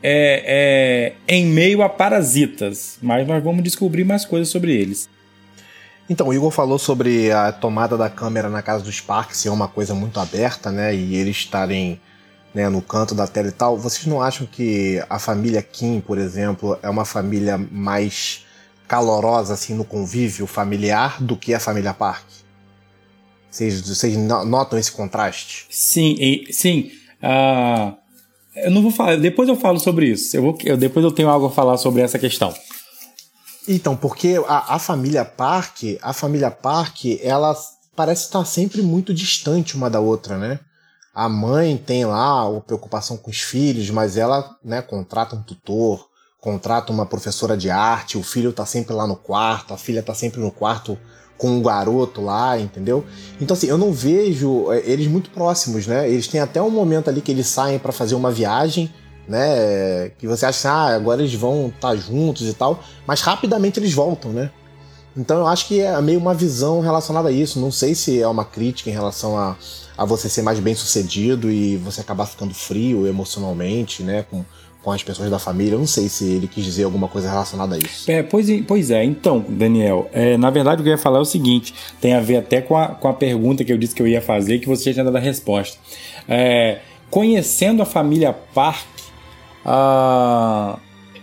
é, é, em meio a parasitas, mas nós vamos descobrir mais coisas sobre eles. Então, o Igor falou sobre a tomada da câmera na casa dos parques ser uma coisa muito aberta, né? E eles estarem né, no canto da tela e tal, vocês não acham que a família Kim, por exemplo, é uma família mais calorosa assim no convívio familiar do que a família Park? Vocês, vocês notam esse contraste? Sim, e, sim. Uh, eu não vou falar. Depois eu falo sobre isso. Eu vou, eu, depois eu tenho algo a falar sobre essa questão. Então, porque a, a família Park, a família Park, ela parece estar sempre muito distante uma da outra, né? A mãe tem lá a preocupação com os filhos, mas ela né, contrata um tutor, contrata uma professora de arte, o filho tá sempre lá no quarto, a filha tá sempre no quarto com um garoto lá, entendeu? Então assim, eu não vejo é, eles muito próximos, né? Eles têm até um momento ali que eles saem para fazer uma viagem, né? Que você acha, ah, agora eles vão estar tá juntos e tal, mas rapidamente eles voltam, né? Então eu acho que é meio uma visão relacionada a isso. Não sei se é uma crítica em relação a, a você ser mais bem sucedido e você acabar ficando frio emocionalmente, né? Com, com as pessoas da família. Eu não sei se ele quis dizer alguma coisa relacionada a isso. É, pois, pois é, então, Daniel, é, na verdade o que eu ia falar é o seguinte: tem a ver até com a, com a pergunta que eu disse que eu ia fazer, que você já tinha dado a resposta. É, conhecendo a família Park,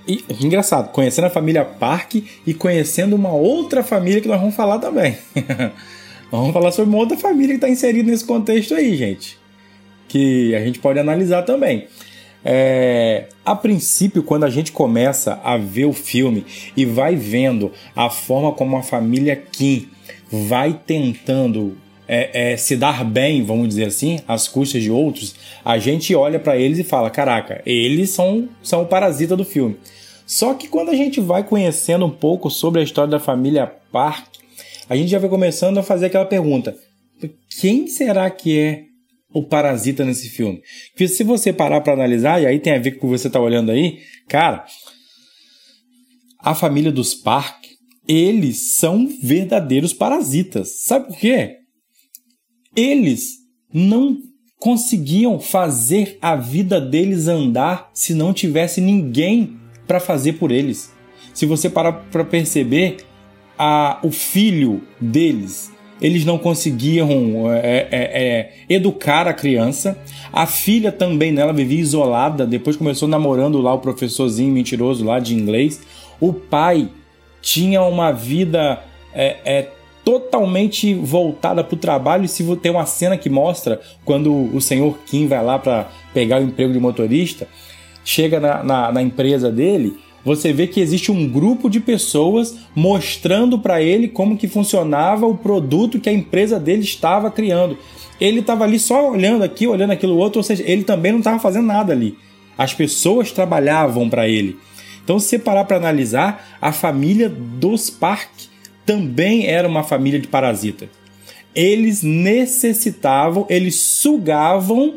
e, engraçado, conhecendo a família Park e conhecendo uma outra família que nós vamos falar também. vamos falar sobre uma outra família que está inserida nesse contexto aí, gente. Que a gente pode analisar também. É, a princípio, quando a gente começa a ver o filme e vai vendo a forma como a família Kim vai tentando é, é, se dar bem, vamos dizer assim, às custas de outros, a gente olha para eles e fala: caraca, eles são, são o parasita do filme. Só que quando a gente vai conhecendo um pouco sobre a história da família Park, a gente já vai começando a fazer aquela pergunta: quem será que é o parasita nesse filme? Porque se você parar para analisar, e aí tem a ver com o que você tá olhando aí, cara, a família dos Park, eles são verdadeiros parasitas. Sabe por quê? Eles não conseguiam fazer a vida deles andar se não tivesse ninguém para fazer por eles. Se você parar para perceber, a, o filho deles, eles não conseguiam é, é, é, educar a criança. A filha também, né, ela vivia isolada, depois começou namorando lá o professorzinho mentiroso lá de inglês. O pai tinha uma vida é, é, totalmente voltada para o trabalho. E se tem uma cena que mostra quando o senhor Kim vai lá para pegar o emprego de motorista, chega na, na, na empresa dele, você vê que existe um grupo de pessoas mostrando para ele como que funcionava o produto que a empresa dele estava criando. Ele estava ali só olhando aqui, olhando aquilo outro, ou seja, ele também não estava fazendo nada ali. As pessoas trabalhavam para ele. Então, se você parar para analisar, a família dos Park também era uma família de parasita. Eles necessitavam, eles sugavam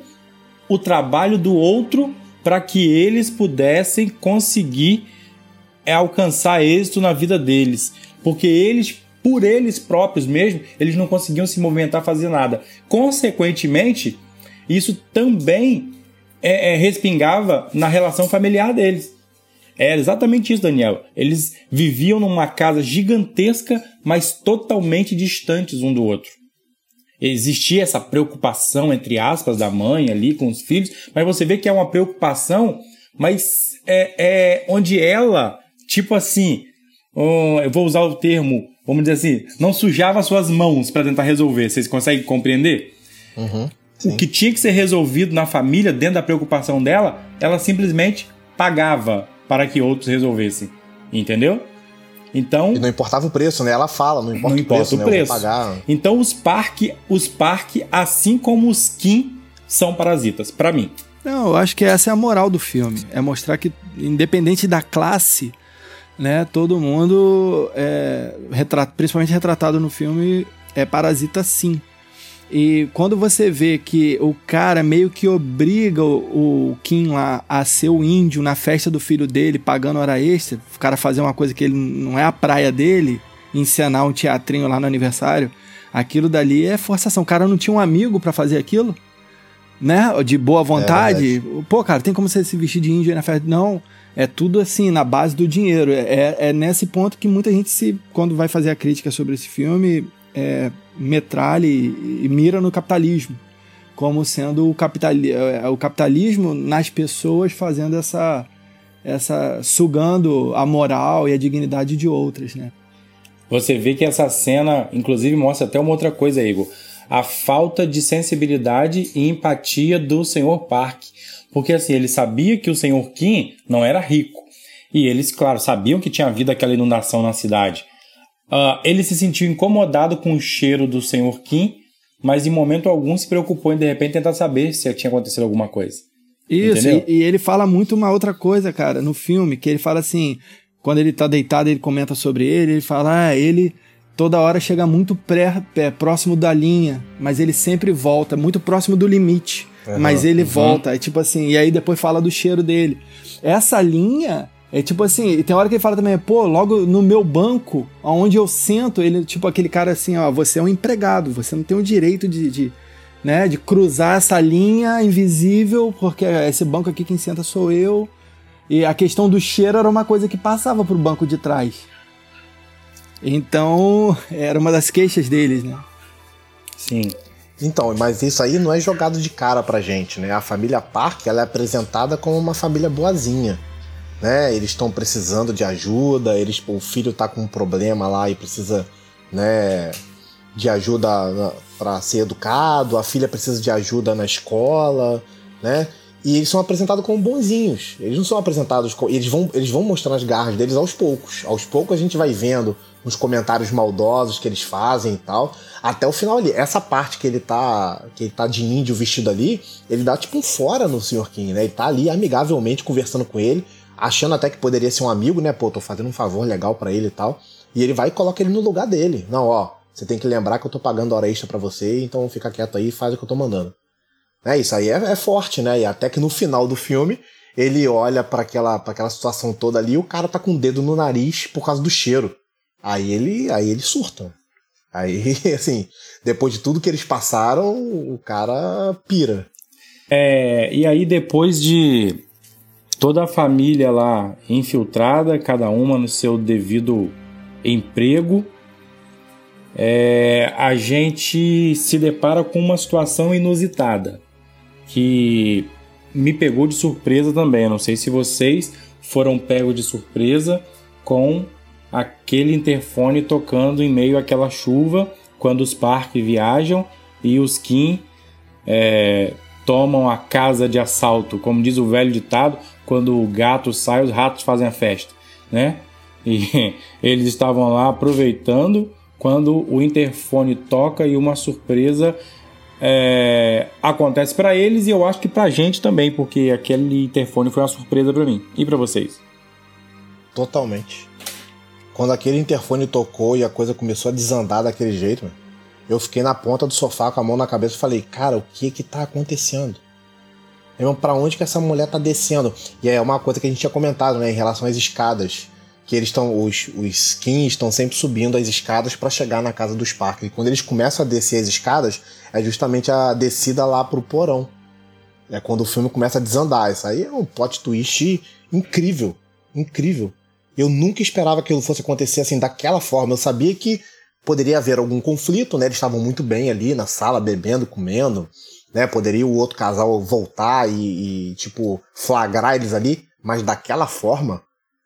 o trabalho do outro para que eles pudessem conseguir é, alcançar êxito na vida deles, porque eles por eles próprios mesmo, eles não conseguiam se movimentar, fazer nada. Consequentemente, isso também é, é, respingava na relação familiar deles. Era exatamente isso, Daniel. Eles viviam numa casa gigantesca, mas totalmente distantes um do outro. Existia essa preocupação, entre aspas, da mãe ali com os filhos, mas você vê que é uma preocupação, mas é, é onde ela, tipo assim, um, eu vou usar o termo, vamos dizer assim, não sujava suas mãos para tentar resolver. Vocês conseguem compreender? Uhum, o que tinha que ser resolvido na família, dentro da preocupação dela, ela simplesmente pagava para que outros resolvessem. Entendeu? Então, e não importava o preço, né? Ela fala, não importa, não importa o preço, o né? preço. pagar. Então os parque, os parque, assim como os Kim, são parasitas, para mim. Não, eu acho que essa é a moral do filme, é mostrar que independente da classe, né, todo mundo é, retrat, principalmente retratado no filme é parasita sim. E quando você vê que o cara meio que obriga o, o, Kim lá a ser o índio na festa do filho dele, pagando hora extra, o cara fazer uma coisa que ele não é a praia dele, encenar um teatrinho lá no aniversário, aquilo dali é forçação. O cara não tinha um amigo para fazer aquilo, né? De boa vontade. É Pô, cara, tem como você se vestir de índio aí na festa? Não. É tudo assim, na base do dinheiro. É, é nesse ponto que muita gente se. Quando vai fazer a crítica sobre esse filme, é, metralha e, mira no capitalismo, como sendo o, capitali é, o capitalismo nas pessoas fazendo essa, essa sugando a moral e a dignidade de outras, né? Você vê que essa cena, inclusive, mostra até uma outra coisa, Igor. A falta de sensibilidade e empatia do Sr. Park. Porque assim, ele sabia que o Sr. Kim não era rico. E eles, claro, sabiam que tinha havido aquela inundação na cidade. Uh, ele se sentiu incomodado com o cheiro do Sr. Kim, mas em momento algum se preocupou em de repente tentar saber se tinha acontecido alguma coisa. Isso, e, e, ele fala muito uma outra coisa, cara, no filme, que ele fala assim, quando ele tá deitado, ele comenta sobre ele, ele fala, ah, ele toda hora chega muito pré, pré, próximo da linha, mas ele sempre volta, muito próximo do limite, uhum, mas ele uhum. volta, é tipo assim, e aí depois fala do cheiro dele. Essa linha é tipo assim, tem hora que ele fala também, pô, logo no meu banco, onde eu sento, ele, tipo aquele cara assim, ó, você é um empregado, você não tem o direito de, de, né, de cruzar essa linha invisível, porque esse banco aqui quem senta sou eu. E a questão do cheiro era uma coisa que passava pro banco de trás. Então, era uma das queixas deles, né? Sim. Então, mas isso aí não é jogado de cara pra gente, né? A família Park, ela é apresentada como uma família boazinha né? Eles estão precisando de ajuda, eles, o filho está com um problema lá e precisa, né, de ajuda para ser educado, a filha precisa de ajuda na escola, né? E eles são apresentados como bonzinhos. Eles não são apresentados como. Eles vão, eles vão mostrando as garras deles aos poucos. Aos poucos a gente vai vendo uns comentários maldosos que eles fazem e tal. Até o final ali. Essa parte que ele tá. Que ele tá de índio vestido ali, ele dá tipo um fora no Sr. King, né? Ele tá ali amigavelmente conversando com ele achando até que poderia ser um amigo, né? Pô, tô fazendo um favor legal para ele e tal. E ele vai e coloca ele no lugar dele. Não, ó, Você tem que lembrar que eu tô pagando hora extra para você, então fica quieto aí e faz o que eu tô mandando. É, isso aí é, é forte, né? E até que no final do filme, ele olha para aquela, pra aquela situação toda ali e o cara tá com o dedo no nariz por causa do cheiro. Aí ele, aí ele surta. Aí, assim, depois de tudo que eles passaram, o cara pira. É, e aí depois de toda a família lá infiltrada, cada uma no seu devido emprego, é, a gente se depara com uma situação inusitada que me pegou de surpresa também. não sei se vocês foram pegos de surpresa com aquele interfone tocando em meio àquela chuva quando os parques viajam e os Kim é, tomam a casa de assalto, como diz o velho ditado, quando o gato sai, os ratos fazem a festa, né? E eles estavam lá aproveitando quando o interfone toca e uma surpresa é, acontece para eles e eu acho que para gente também, porque aquele interfone foi uma surpresa para mim e para vocês. Totalmente. Quando aquele interfone tocou e a coisa começou a desandar daquele jeito, eu fiquei na ponta do sofá com a mão na cabeça e falei, cara, o que que tá acontecendo? Irmão, pra onde que essa mulher tá descendo? E é uma coisa que a gente tinha comentado, né, em relação às escadas. Que eles estão, os, os skins estão sempre subindo as escadas para chegar na casa dos parques. E quando eles começam a descer as escadas, é justamente a descida lá pro porão. É quando o filme começa a desandar. Isso aí é um plot twist incrível. Incrível. Eu nunca esperava que aquilo fosse acontecer assim, daquela forma. Eu sabia que poderia haver algum conflito, né? Eles estavam muito bem ali na sala, bebendo, comendo, né? Poderia o outro casal voltar e, e, tipo, flagrar eles ali, mas daquela forma.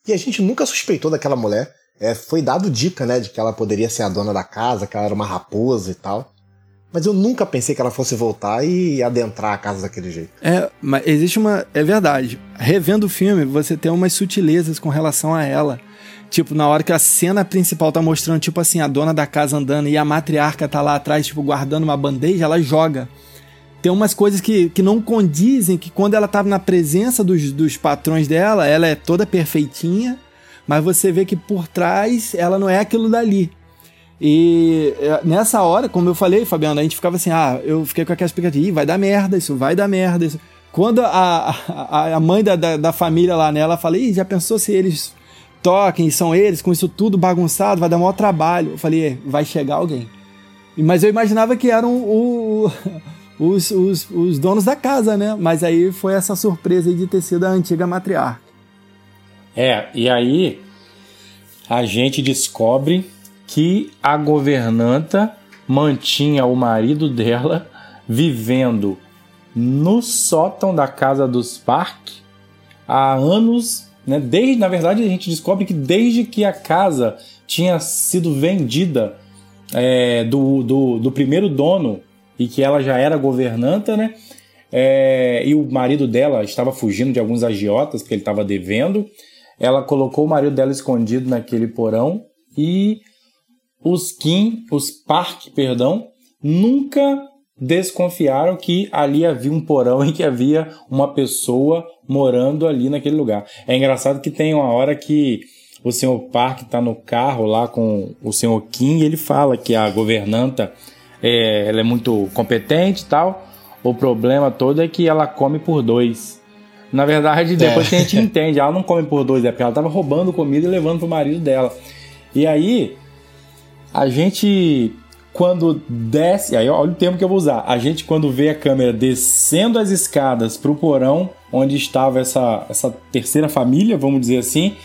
E a gente nunca suspeitou daquela mulher. É, foi dado dica, né, de que ela poderia ser a dona da casa, que ela era uma raposa e tal. Mas eu nunca pensei que ela fosse voltar e adentrar a casa daquele jeito. É, mas existe uma. É verdade. Revendo o filme, você tem umas sutilezas com relação a ela. Tipo, na hora que a cena principal tá mostrando, tipo assim, a dona da casa andando e a matriarca tá lá atrás, tipo, guardando uma bandeja, ela joga. Tem umas coisas que, que não condizem, que quando ela tá na presença dos, dos patrões dela, ela é toda perfeitinha, mas você vê que por trás ela não é aquilo dali. E é, nessa hora, como eu falei, Fabiano, a gente ficava assim, ah, eu fiquei com aquela expectativa, vai dar merda, isso vai dar merda. Isso. Quando a, a, a mãe da, da, da família lá nela fala, Ih, já pensou se eles toquem, são eles, com isso tudo bagunçado, vai dar maior trabalho. Eu falei, é, vai chegar alguém. Mas eu imaginava que eram o, os, os, os, donos da casa, né? Mas aí foi essa surpresa de ter sido a antiga matriarca. É, e aí a gente descobre que a governanta mantinha o marido dela vivendo no sótão da casa dos Park há anos né? Desde, na verdade, a gente descobre que desde que a casa tinha sido vendida é, do, do, do, primeiro dono e que ela já era governanta, né? É, e o marido dela estava fugindo de alguns agiotas porque ele estava devendo. Ela colocou o marido dela escondido naquele porão e os Kim, os Park, perdão, nunca desconfiaram que ali havia um porão e que havia uma pessoa morando ali naquele lugar. É engraçado que tem uma hora que o senhor Park está no carro lá com o senhor Kim e ele fala que a governanta é, ela é muito competente e tal. O problema todo é que ela come por dois. Na verdade, depois é. que a gente entende, ela não come por dois, é porque ela estava roubando comida e levando pro marido dela. E aí, a gente quando desce, aí olha o tempo que eu vou usar. A gente quando vê a câmera descendo as escadas para o porão onde estava essa, essa terceira família, vamos dizer assim,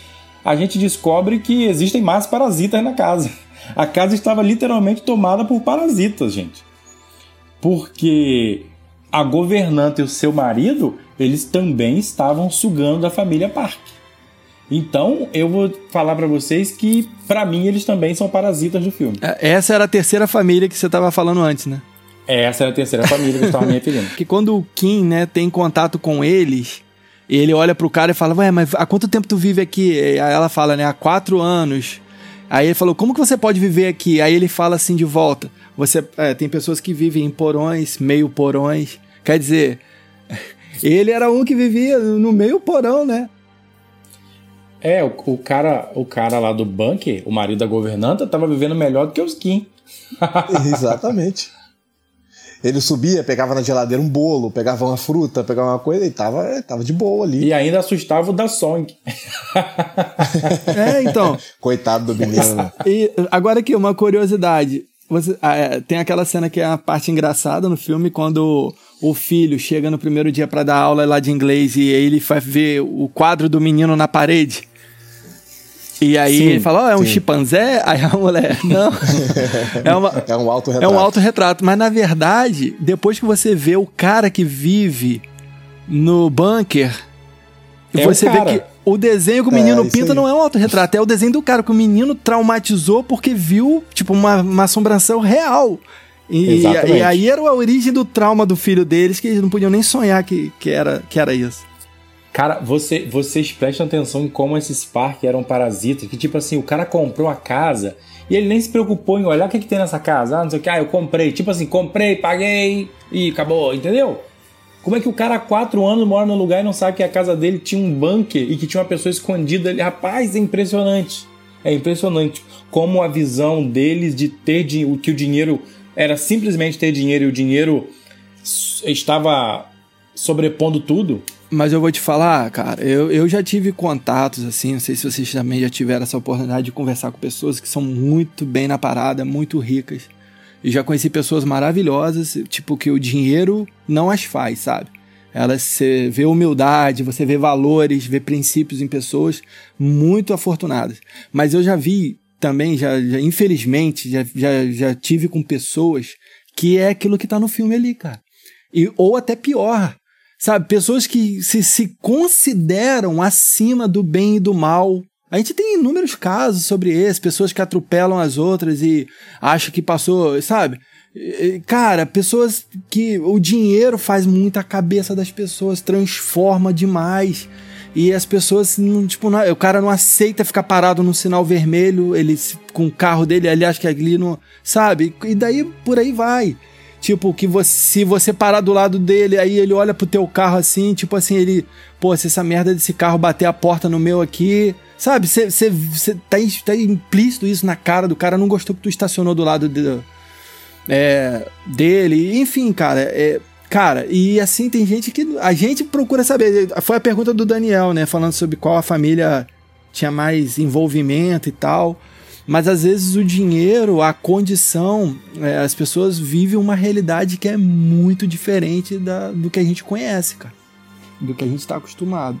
a gente descobre que existem mais parasitas na casa. A casa estava literalmente tomada por parasitas, gente. Porque a governanta e o seu marido, eles também estavam sugando da família Park. Então, eu vou falar para vocês que, para mim, eles também são parasitas do filme. É, essa era a terceira família que você estava falando antes, né? Essa era a terceira família que eu estava me referindo. que quando o Kim, né, tem contato com eles, ele olha pro cara e fala, ué, mas há quanto tempo tu vive aqui? Aí ela fala, né, há quatro anos. Aí ele falou, como que você pode viver aqui? Aí ele fala assim de volta, você é, tem pessoas que vivem em porões, meio porões. Quer dizer, ele era um que vivia no meio porão, né? É, o, o, cara, o cara lá do bunker, o marido da governanta, tava vivendo melhor do que os Kim. Exatamente. Ele subia, pegava na geladeira um bolo, pegava uma fruta, pegava uma coisa e tava, tava de boa ali. E ainda assustava o da Song. é, então. Coitado do menino. E agora aqui, uma curiosidade. Você, ah, é, tem aquela cena que é a parte engraçada no filme, quando o filho chega no primeiro dia para dar aula lá de inglês e ele vai ver o quadro do menino na parede. E aí sim, ele fala, oh, é um sim. chimpanzé? Aí a mulher, não. é, uma, é um autorretrato. É um autorretrato. Mas na verdade, depois que você vê o cara que vive no bunker, é você vê que o desenho que o menino é, pinta não é um autorretrato, é o desenho do cara que o menino traumatizou porque viu, tipo, uma, uma assombração real. E, e, aí era a origem do trauma do filho deles, que eles não podiam nem sonhar que, que, era, que era isso. Cara, você, vocês prestam atenção em como esses parques eram parasitas, que tipo assim, o cara comprou a casa e ele nem se preocupou em olhar o que, que tem nessa casa. Ah, não sei o que, ah, eu comprei. Tipo assim, comprei, paguei e acabou, entendeu? Como é que o cara há quatro anos mora no lugar e não sabe que a casa dele tinha um bunker e que tinha uma pessoa escondida ali? Rapaz, é impressionante. É impressionante como a visão deles de ter que o dinheiro era simplesmente ter dinheiro e o dinheiro estava sobrepondo tudo. Mas eu vou te falar, cara, eu, eu já tive contatos, assim, não sei se vocês também já tiveram essa oportunidade de conversar com pessoas que são muito bem na parada, muito ricas. E já conheci pessoas maravilhosas, tipo, que o dinheiro não as faz, sabe? Elas, você vê humildade, você vê valores, vê princípios em pessoas muito afortunadas. Mas eu já vi também, já, já infelizmente, já, já, já tive com pessoas que é aquilo que tá no filme ali, cara. E, ou até pior, Sabe, pessoas que se, se consideram acima do bem e do mal. A gente tem inúmeros casos sobre isso, pessoas que atropelam as outras e acham que passou, sabe? Cara, pessoas que o dinheiro faz muito a cabeça das pessoas, transforma demais. E as pessoas, tipo, não, o cara não aceita ficar parado no sinal vermelho, ele com o carro dele, ali acha que ali não. Sabe? E daí por aí vai. Tipo, que você, se você parar do lado dele, aí ele olha pro teu carro assim, tipo assim, ele, pô, se essa merda desse carro bater a porta no meu aqui, sabe? Você tá, tá implícito isso na cara do cara, não gostou que tu estacionou do lado de, é, dele, enfim, cara, é, Cara, e assim tem gente que. A gente procura saber. Foi a pergunta do Daniel, né? Falando sobre qual a família tinha mais envolvimento e tal. Mas às vezes o dinheiro, a condição, é, as pessoas vivem uma realidade que é muito diferente da, do que a gente conhece, cara. Do que a gente está acostumado.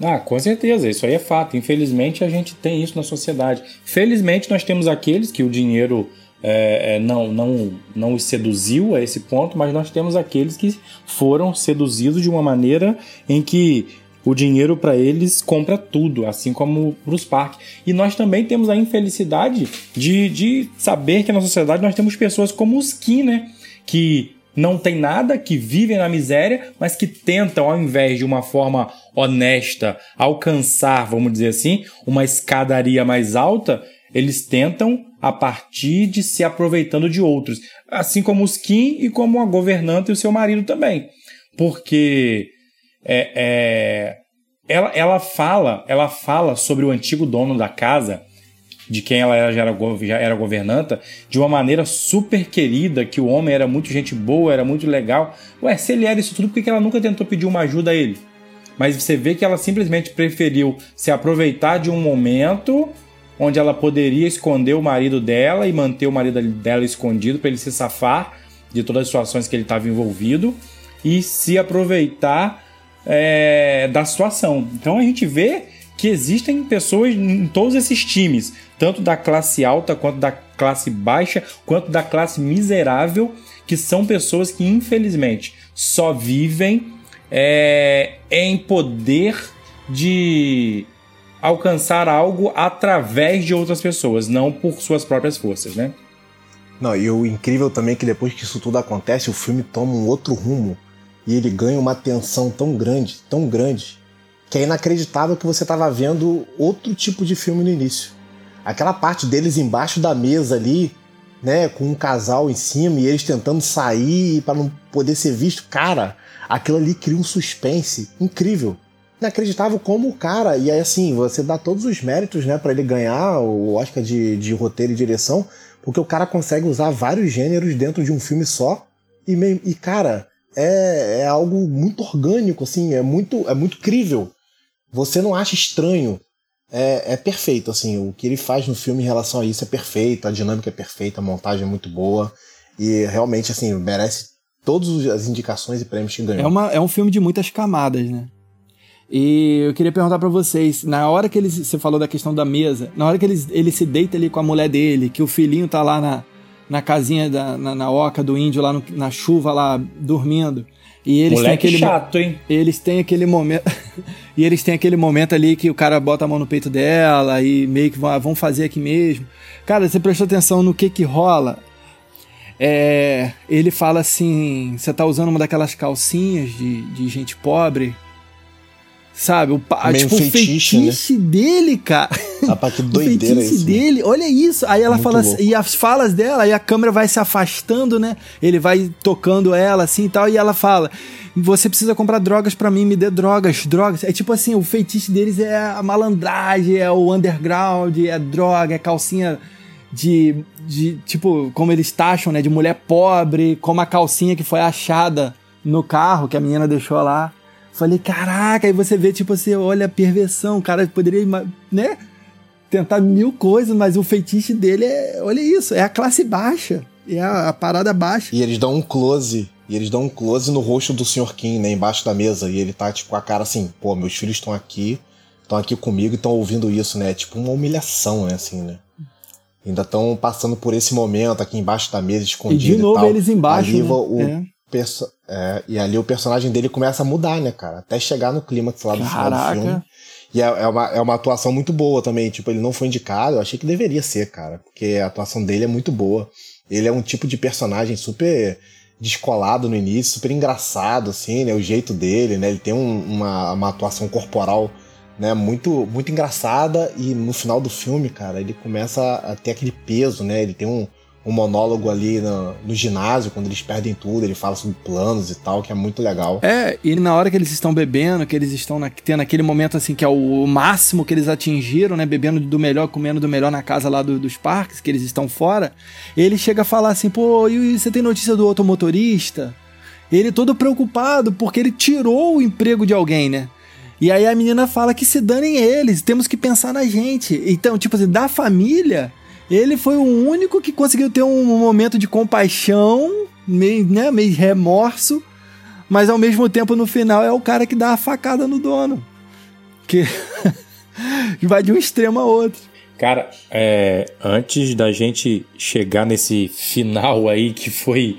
Ah, com certeza, isso aí é fato. Infelizmente a gente tem isso na sociedade. Felizmente nós temos aqueles que o dinheiro é, é, não, não, não os seduziu a esse ponto, mas nós temos aqueles que foram seduzidos de uma maneira em que o dinheiro para eles compra tudo, assim como para os parques. E nós também temos a infelicidade de, de saber que na sociedade nós temos pessoas como os Kim, né? Que não tem nada, que vivem na miséria, mas que tentam, ao invés de uma forma honesta, alcançar, vamos dizer assim, uma escadaria mais alta, eles tentam a partir de se aproveitando de outros. Assim como os Kim e como a governanta e o seu marido também. Porque é, é, ela, ela fala ela fala sobre o antigo dono da casa, de quem ela já, era, já era governanta, de uma maneira super querida, que o homem era muito gente boa, era muito legal. Ué, se ele era isso tudo, por que ela nunca tentou pedir uma ajuda a ele? Mas você vê que ela simplesmente preferiu se aproveitar de um momento onde ela poderia esconder o marido dela e manter o marido dela escondido para ele se safar de todas as situações que ele estava envolvido e se aproveitar é, da situação. Então a gente vê que existem pessoas em todos esses times, tanto da classe alta quanto da classe baixa, quanto da classe miserável, que são pessoas que infelizmente só vivem é, em poder de alcançar algo através de outras pessoas, não por suas próprias forças, né? Não, e o incrível também é que depois que isso tudo acontece, o filme toma um outro rumo e ele ganha uma tensão tão grande, tão grande, que é inacreditável que você estava vendo outro tipo de filme no início. Aquela parte deles embaixo da mesa ali, né, com um casal em cima e eles tentando sair para não poder ser visto, cara, aquilo ali cria um suspense incrível. Inacreditável como o cara, e aí assim, você dá todos os méritos, né, para ele ganhar o Oscar de, de roteiro e direção, porque o cara consegue usar vários gêneros dentro de um filme só. E, e cara, é, é algo muito orgânico, assim, é muito, é muito crível. Você não acha estranho. É, é perfeito, assim, o que ele faz no filme em relação a isso é perfeito, a dinâmica é perfeita, a montagem é muito boa. E realmente, assim, merece todas as indicações e prêmios que ganhou. É, uma, é um filme de muitas camadas, né? E eu queria perguntar para vocês, na hora que ele, você falou da questão da mesa, na hora que ele, ele se deita ali com a mulher dele, que o filhinho tá lá na, na casinha, da, na, na oca do índio, lá no, na chuva, lá, dormindo. E eles Moleque têm aquele chato, hein? Eles têm aquele momento. e eles têm aquele momento ali que o cara bota a mão no peito dela e meio que vão, vão fazer aqui mesmo. Cara, você prestou atenção no que que rola? É, ele fala assim: você tá usando uma daquelas calcinhas de, de gente pobre Sabe? O, Meio tipo, fetiche, o fetiche né? dele, cara. Rapaz, que doideira o isso. dele, olha isso. Aí ela Muito fala louco. e as falas dela, aí a câmera vai se afastando, né? Ele vai tocando ela assim e tal, e ela fala: "Você precisa comprar drogas pra mim, me dê drogas, drogas". É tipo assim, o feitiço deles é a malandragem, é o underground, é droga, é calcinha de, de tipo, como eles taxam, né, de mulher pobre, como a calcinha que foi achada no carro que a menina deixou lá. Falei, caraca, aí você vê, tipo, você olha a perversão, o cara poderia, né? Tentar mil coisas, mas o feitiço dele é, olha isso, é a classe baixa, é a, a parada baixa. E eles dão um close, e eles dão um close no rosto do Sr. Kim, né, embaixo da mesa, e ele tá, tipo, com a cara assim, pô, meus filhos estão aqui, estão aqui comigo e estão ouvindo isso, né, é tipo uma humilhação, né, assim, né. Ainda estão passando por esse momento aqui embaixo da mesa, E escondido de novo tal. eles embaixo, Ali né? o, É. perso- é, e ali o personagem dele começa a mudar, né, cara? Até chegar no clímax lá do final do Caraca. filme. E é, é uma, é uma atuação muito boa também. Tipo, ele não foi indicado, eu achei que deveria ser, cara. Porque a atuação dele é muito boa. Ele é um tipo de personagem super descolado no início, super engraçado, assim, né? O jeito dele, né? Ele tem um- uma, uma atuação corporal né, muito, muito engraçada e no final do filme, cara, ele começa a ter aquele peso, né? Ele tem um, um monólogo ali no, no ginásio, quando eles perdem tudo, ele fala sobre planos e tal, que é muito legal. É, e na hora que eles estão bebendo, que eles estão na, tendo aquele momento assim, que é o, máximo que eles atingiram, né? Bebendo do melhor, comendo do melhor na casa lá do- dos parques, que eles estão fora, ele chega a falar assim, pô, e você tem notícia do outro motorista? Ele todo preocupado, porque ele tirou o emprego de alguém, né? E aí a menina fala que se danem eles, temos que pensar na gente. Então, tipo assim, da família, ele foi o único que conseguiu ter um momento de compaixão, meio, né, meio remorso, mas ao mesmo tempo no final é o cara que dá a facada no dono. Que, vai de um extremo a outro. Cara, é, antes da gente chegar nesse final aí que foi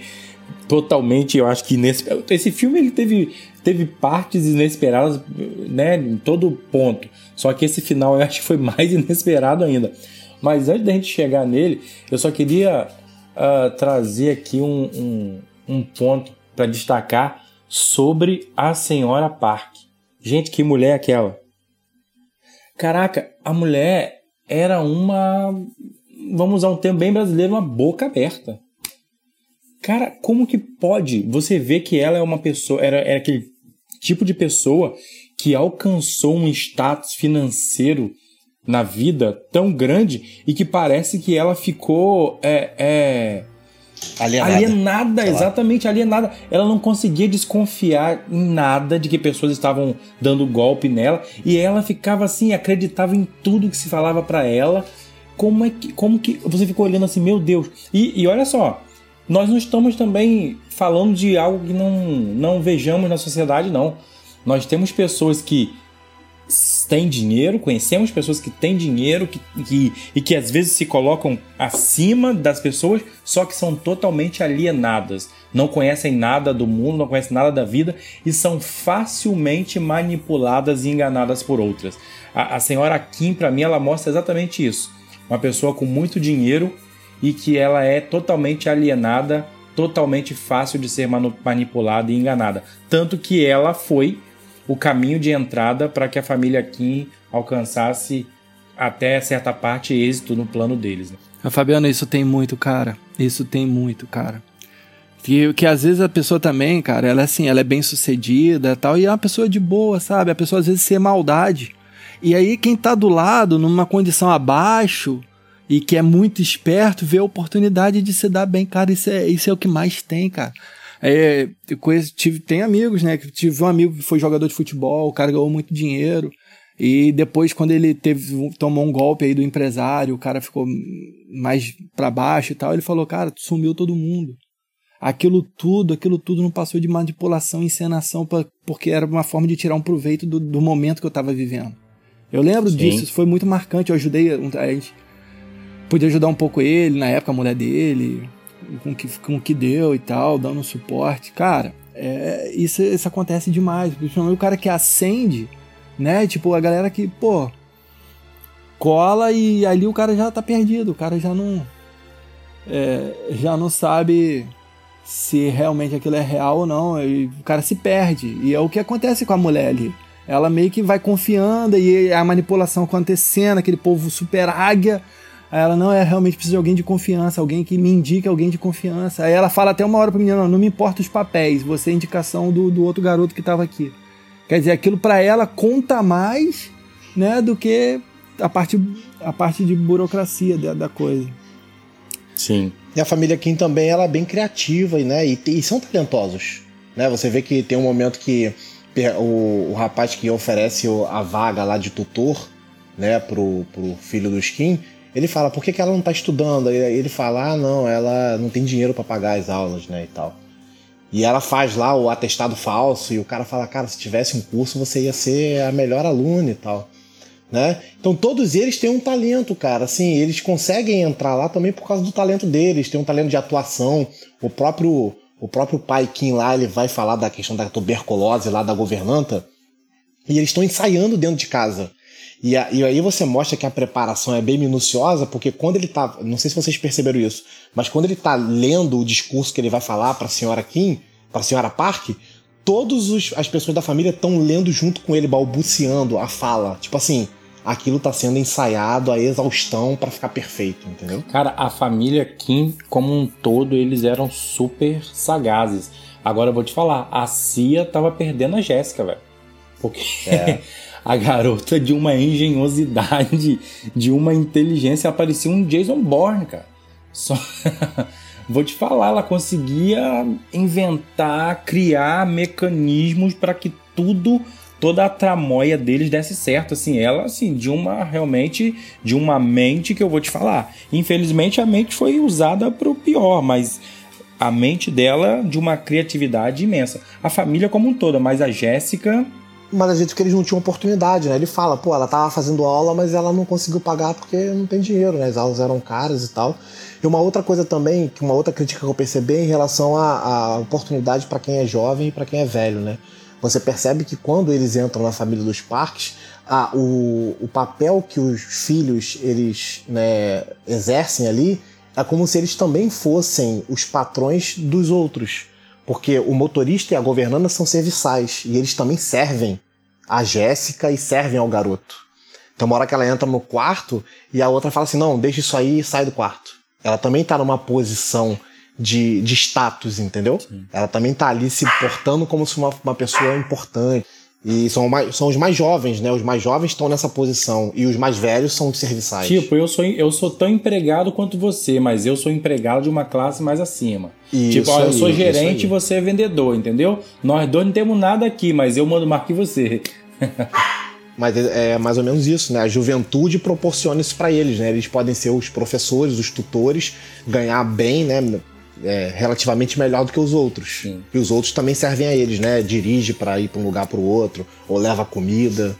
totalmente, eu acho que inesperado. Esse filme ele teve, teve partes inesperadas, né, em todo ponto. Só que esse final eu acho que foi mais inesperado ainda. Mas antes da gente chegar nele, eu só queria ah, trazer aqui um, um, um ponto para destacar sobre a senhora Park. Gente, que mulher aquela? Caraca, a mulher era uma. Vamos usar um termo bem brasileiro, uma boca aberta. Cara, como que pode? Você vê que ela é uma pessoa. Era, era aquele tipo de pessoa que alcançou um status financeiro na vida tão grande e que parece que ela ficou. É, é, Alienada. alienada, exatamente alienada. Ela não conseguia desconfiar em nada de que pessoas estavam dando golpe nela e ela ficava assim, acreditava em tudo que se falava pra ela. Como é que, como que você ficou olhando assim, meu Deus? E, e olha só, nós não estamos também falando de algo que não, não vejamos na sociedade, não. Nós temos pessoas que têm dinheiro, conhecemos pessoas que têm dinheiro que, que, e que às vezes se colocam acima das pessoas, só que são totalmente alienadas, não conhecem nada do mundo, não conhecem nada da vida e são facilmente manipuladas e enganadas por outras. A, a senhora Kim, para mim, ela mostra exatamente isso. Uma pessoa com muito dinheiro e que ela é totalmente alienada, totalmente fácil de ser manipulada e enganada. Tanto que ela foi o caminho de entrada para que a família Kim alcançasse até certa parte êxito no plano deles. Né? A Fabiana, isso tem muito, cara. Isso tem muito, cara. Que, que às vezes a pessoa também, cara, ela é assim, ela é bem sucedida tal, e é uma pessoa de boa, sabe? A pessoa às vezes ser maldade. E aí quem tá do lado, numa condição abaixo, e que é muito esperto, vê a oportunidade de se dar bem, cara, isso é, isso é o que mais tem, cara. É, eu conheço, tive, tem amigos, né? Tive um amigo que foi jogador de futebol, o cara ganhou muito dinheiro. E depois, quando ele teve, tomou um golpe aí do empresário, o cara ficou mais para baixo e tal, ele falou, cara, sumiu todo mundo. Aquilo tudo, aquilo tudo não passou de manipulação, encenação, pra, porque era uma forma de tirar um proveito do, do momento que eu tava vivendo. Eu lembro Sim. disso, isso foi muito marcante. Eu ajudei, a gente podia ajudar um pouco ele, na época a mulher dele, com que, com que deu e tal, dando suporte. Cara, é, isso, isso acontece demais. Principalmente o cara que acende, né? Tipo, a galera que, pô, cola e ali o cara já tá perdido. O cara já não. É, já não sabe se realmente aquilo é real ou não. E o cara se perde. E é o que acontece com a mulher ali. Ela meio que vai confiando e a manipulação acontecendo, aquele povo super águia Aí ela, não, é realmente preciso de alguém de confiança, alguém que me indique alguém de confiança. Aí ela fala até uma hora pra menina, não, não me importa os papéis, você é indicação do, do outro garoto que tava aqui. Quer dizer, aquilo para ela conta mais, né, do que a parte, a parte de burocracia da, da coisa. Sim. E a família Kim também, ela é bem criativa, né, e, e são talentosos, né, você vê que tem um momento que o, o rapaz que oferece a vaga lá de tutor, né, pro, pro filho do Kim, ele fala, por que, que ela não está estudando? Aí ele fala, ah, não, ela não tem dinheiro para pagar as aulas, né, e tal. E ela faz lá o atestado falso e o cara fala, cara, se tivesse um curso você ia ser a melhor aluna e tal. Né? Então todos eles têm um talento, cara. Assim, eles conseguem entrar lá também por causa do talento deles, tem um talento de atuação. O próprio o próprio pai Kim lá, ele vai falar da questão da tuberculose lá da governanta. E eles estão ensaiando dentro de casa. E, a, e aí você mostra que a preparação é bem minuciosa, porque quando ele tá. Não sei se vocês perceberam isso, mas quando ele tá lendo o discurso que ele vai falar para a senhora Kim, para a senhora Park, todas as pessoas da família estão lendo junto com ele, balbuciando a fala. Tipo assim, aquilo tá sendo ensaiado a exaustão para ficar perfeito, entendeu? Cara, a família Kim, como um todo, eles eram super sagazes. Agora eu vou te falar, a Cia tava perdendo a Jéssica, velho. Porque é. a garota de uma engenhosidade, de uma inteligência, parecia um Jason Bourne, cara. Só vou te falar, ela conseguia inventar, criar mecanismos para que tudo, toda a tramóia deles desse certo, assim, ela assim, de uma realmente de uma mente que eu vou te falar. Infelizmente a mente foi usada para o pior, mas a mente dela de uma criatividade imensa. A família como um todo, mas a Jéssica mas a gente que eles não tinham oportunidade, né? Ele fala, pô, ela tava fazendo aula, mas ela não conseguiu pagar porque não tem dinheiro, né? As aulas eram caras e tal. E uma outra coisa também, que uma outra crítica que eu percebi é em relação à, à oportunidade para quem é jovem e para quem é velho, né? Você percebe que quando eles entram na família dos parques, ah, o, o papel que os filhos eles né, exercem ali é como se eles também fossem os patrões dos outros. Porque o motorista e a governanta são serviçais e eles também servem a Jéssica e servem ao garoto. Então, uma hora que ela entra no quarto e a outra fala assim: não, deixa isso aí e sai do quarto. Ela também está numa posição de, de status, entendeu? Sim. Ela também está ali se portando como se uma, uma pessoa importante. E são, mais, são os mais jovens, né? Os mais jovens estão nessa posição e os mais velhos são os serviçais. Tipo, eu sou, eu sou tão empregado quanto você, mas eu sou empregado de uma classe mais acima. Isso tipo, ó, eu sou gerente e você é vendedor, entendeu? Nós dois não temos nada aqui, mas eu mando mais que você. mas é, é mais ou menos isso, né? A juventude proporciona isso para eles, né? Eles podem ser os professores, os tutores, ganhar bem, né? É, relativamente melhor do que os outros. Sim. E os outros também servem a eles, né? Dirige para ir para um lugar para o outro, ou leva comida.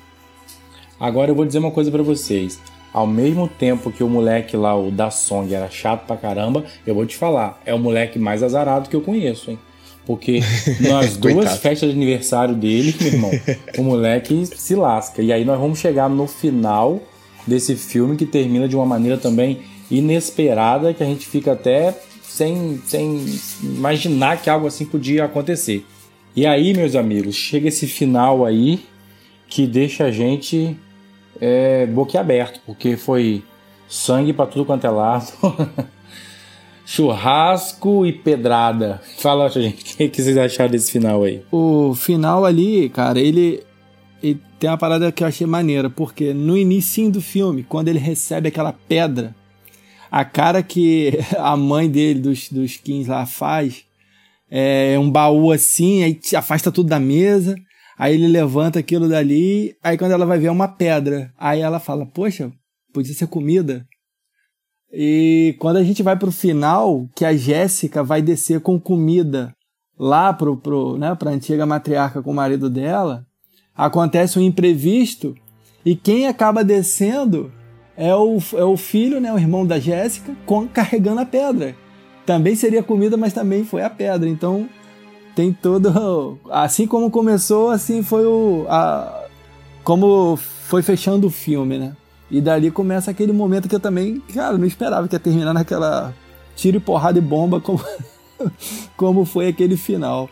Agora eu vou dizer uma coisa para vocês. Ao mesmo tempo que o moleque lá, o da Song, era chato pra caramba, eu vou te falar, é o moleque mais azarado que eu conheço, hein? Porque nas duas festas de aniversário dele, meu irmão, o moleque se lasca. E aí nós vamos chegar no final desse filme que termina de uma maneira também inesperada, que a gente fica até sem, sem imaginar que algo assim podia acontecer. E aí, meus amigos, chega esse final aí que deixa a gente é, boquiaberto, porque foi sangue para tudo quanto é lado. Churrasco e pedrada. Fala, gente, o que, vocês acharam desse final aí? O final ali, cara, ele, ele tem uma parada que eu achei maneira, porque no início do filme, quando ele recebe aquela pedra a cara que a mãe dele, dos, dos Kings lá, faz é um baú assim, aí afasta tudo da mesa, aí ele levanta aquilo dali, aí quando ela vai ver é uma pedra. Aí ela fala, poxa, podia ser comida. E quando a gente vai pro final, que a Jéssica vai descer com comida lá pro, pro, né, pra antiga matriarca com o marido dela, acontece um imprevisto e quem acaba descendo é o, é o filho, né, o irmão da Jéssica, carregando a pedra também seria comida, mas também foi a pedra. Então tem todo. Assim como começou, assim foi o. A, como foi fechando o filme, né? E dali começa aquele momento que eu também, cara, não esperava que ia terminar naquela tiro e porrada e bomba como, como foi aquele final.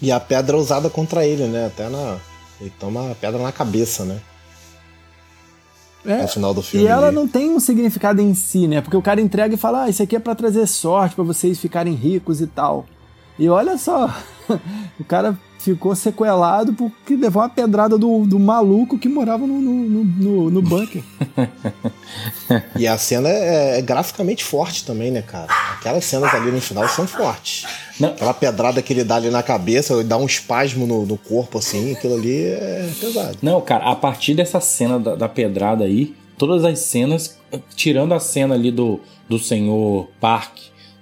E a pedra usada contra ele, né? Até na. Ele toma a pedra na cabeça, né? É, no final do filme. E ela não tem um significado em si, né? Porque o cara entrega e fala: ah, isso aqui é para trazer sorte, para vocês ficarem ricos e tal. E olha só, o cara ficou sequelado porque levou uma pedrada do, do maluco que morava no, no, no, no bunker. e a cena é, é, graficamente forte também, né, cara? Aquelas cenas ali no final são fortes. Não. Aquela pedrada que ele dá ali na cabeça, dá um espasmo no, no corpo, assim, aquilo ali é pesado. Não, cara, a partir dessa cena da, da pedrada aí, todas as cenas, tirando a cena ali do, do senhor Park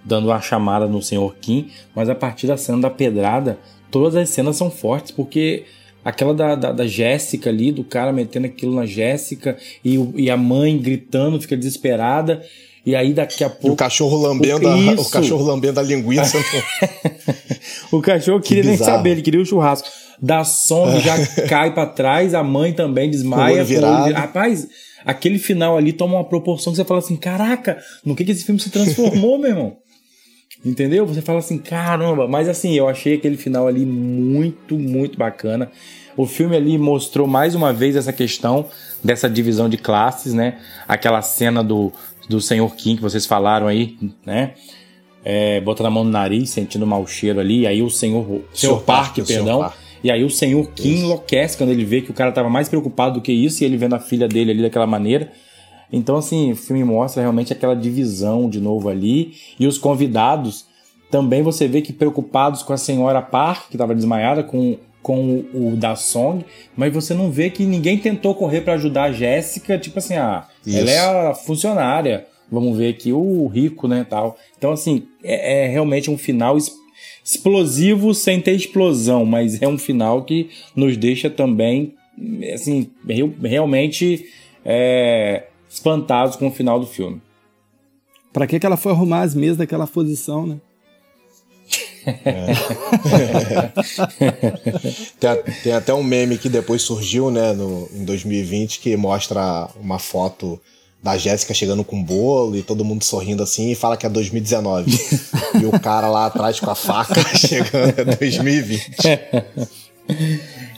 dando uma chamada no senhor Kim, mas a partir da cena da pedrada, todas as cenas são fortes, porque aquela da, da, da Jéssica ali, do cara metendo aquilo na Jéssica, e, e a mãe gritando, fica desesperada. E aí daqui a pouco. O cachorro lambendo, a, o cachorro lambendo a linguiça. o cachorro queria que nem saber, ele queria o churrasco. Da som já cai para trás, a mãe também desmaia. Virado. Rapaz, aquele final ali toma uma proporção que você fala assim: caraca, no que, que esse filme se transformou, meu irmão? Entendeu? Você fala assim, caramba, mas assim, eu achei aquele final ali muito, muito bacana. O filme ali mostrou mais uma vez essa questão dessa divisão de classes, né? Aquela cena do, do Senhor Kim que vocês falaram aí, né? É, botando a mão no nariz, sentindo o mau cheiro ali, aí o Senhor, Senhor, senhor Park, perdão. Senhor E aí o Senhor Kim isso. enlouquece quando ele vê que o cara estava mais preocupado do que isso, e ele vendo a filha dele ali daquela maneira. Então, assim, o filme mostra realmente aquela divisão de novo ali. E os convidados também você vê que preocupados com a senhora Park, que estava desmaiada, com, com o, o da Song, mas você não vê que ninguém tentou correr para ajudar a Jéssica, tipo assim, ah, Isso. ela é a funcionária. Vamos ver aqui o rico, né, tal. Então, assim, é, é realmente um final explosivo sem ter explosão, mas é um final que nos deixa também, assim, realmente é, espantados com o final do filme. Para que, que ela foi arrumar as mesas daquela posição, né? É. tem, tem, até um meme que depois surgiu, né, no, em 2020, que mostra uma foto da Jéssica chegando com bolo e todo mundo sorrindo assim e fala que é 2019. e o cara lá atrás com a faca chegando é 2020.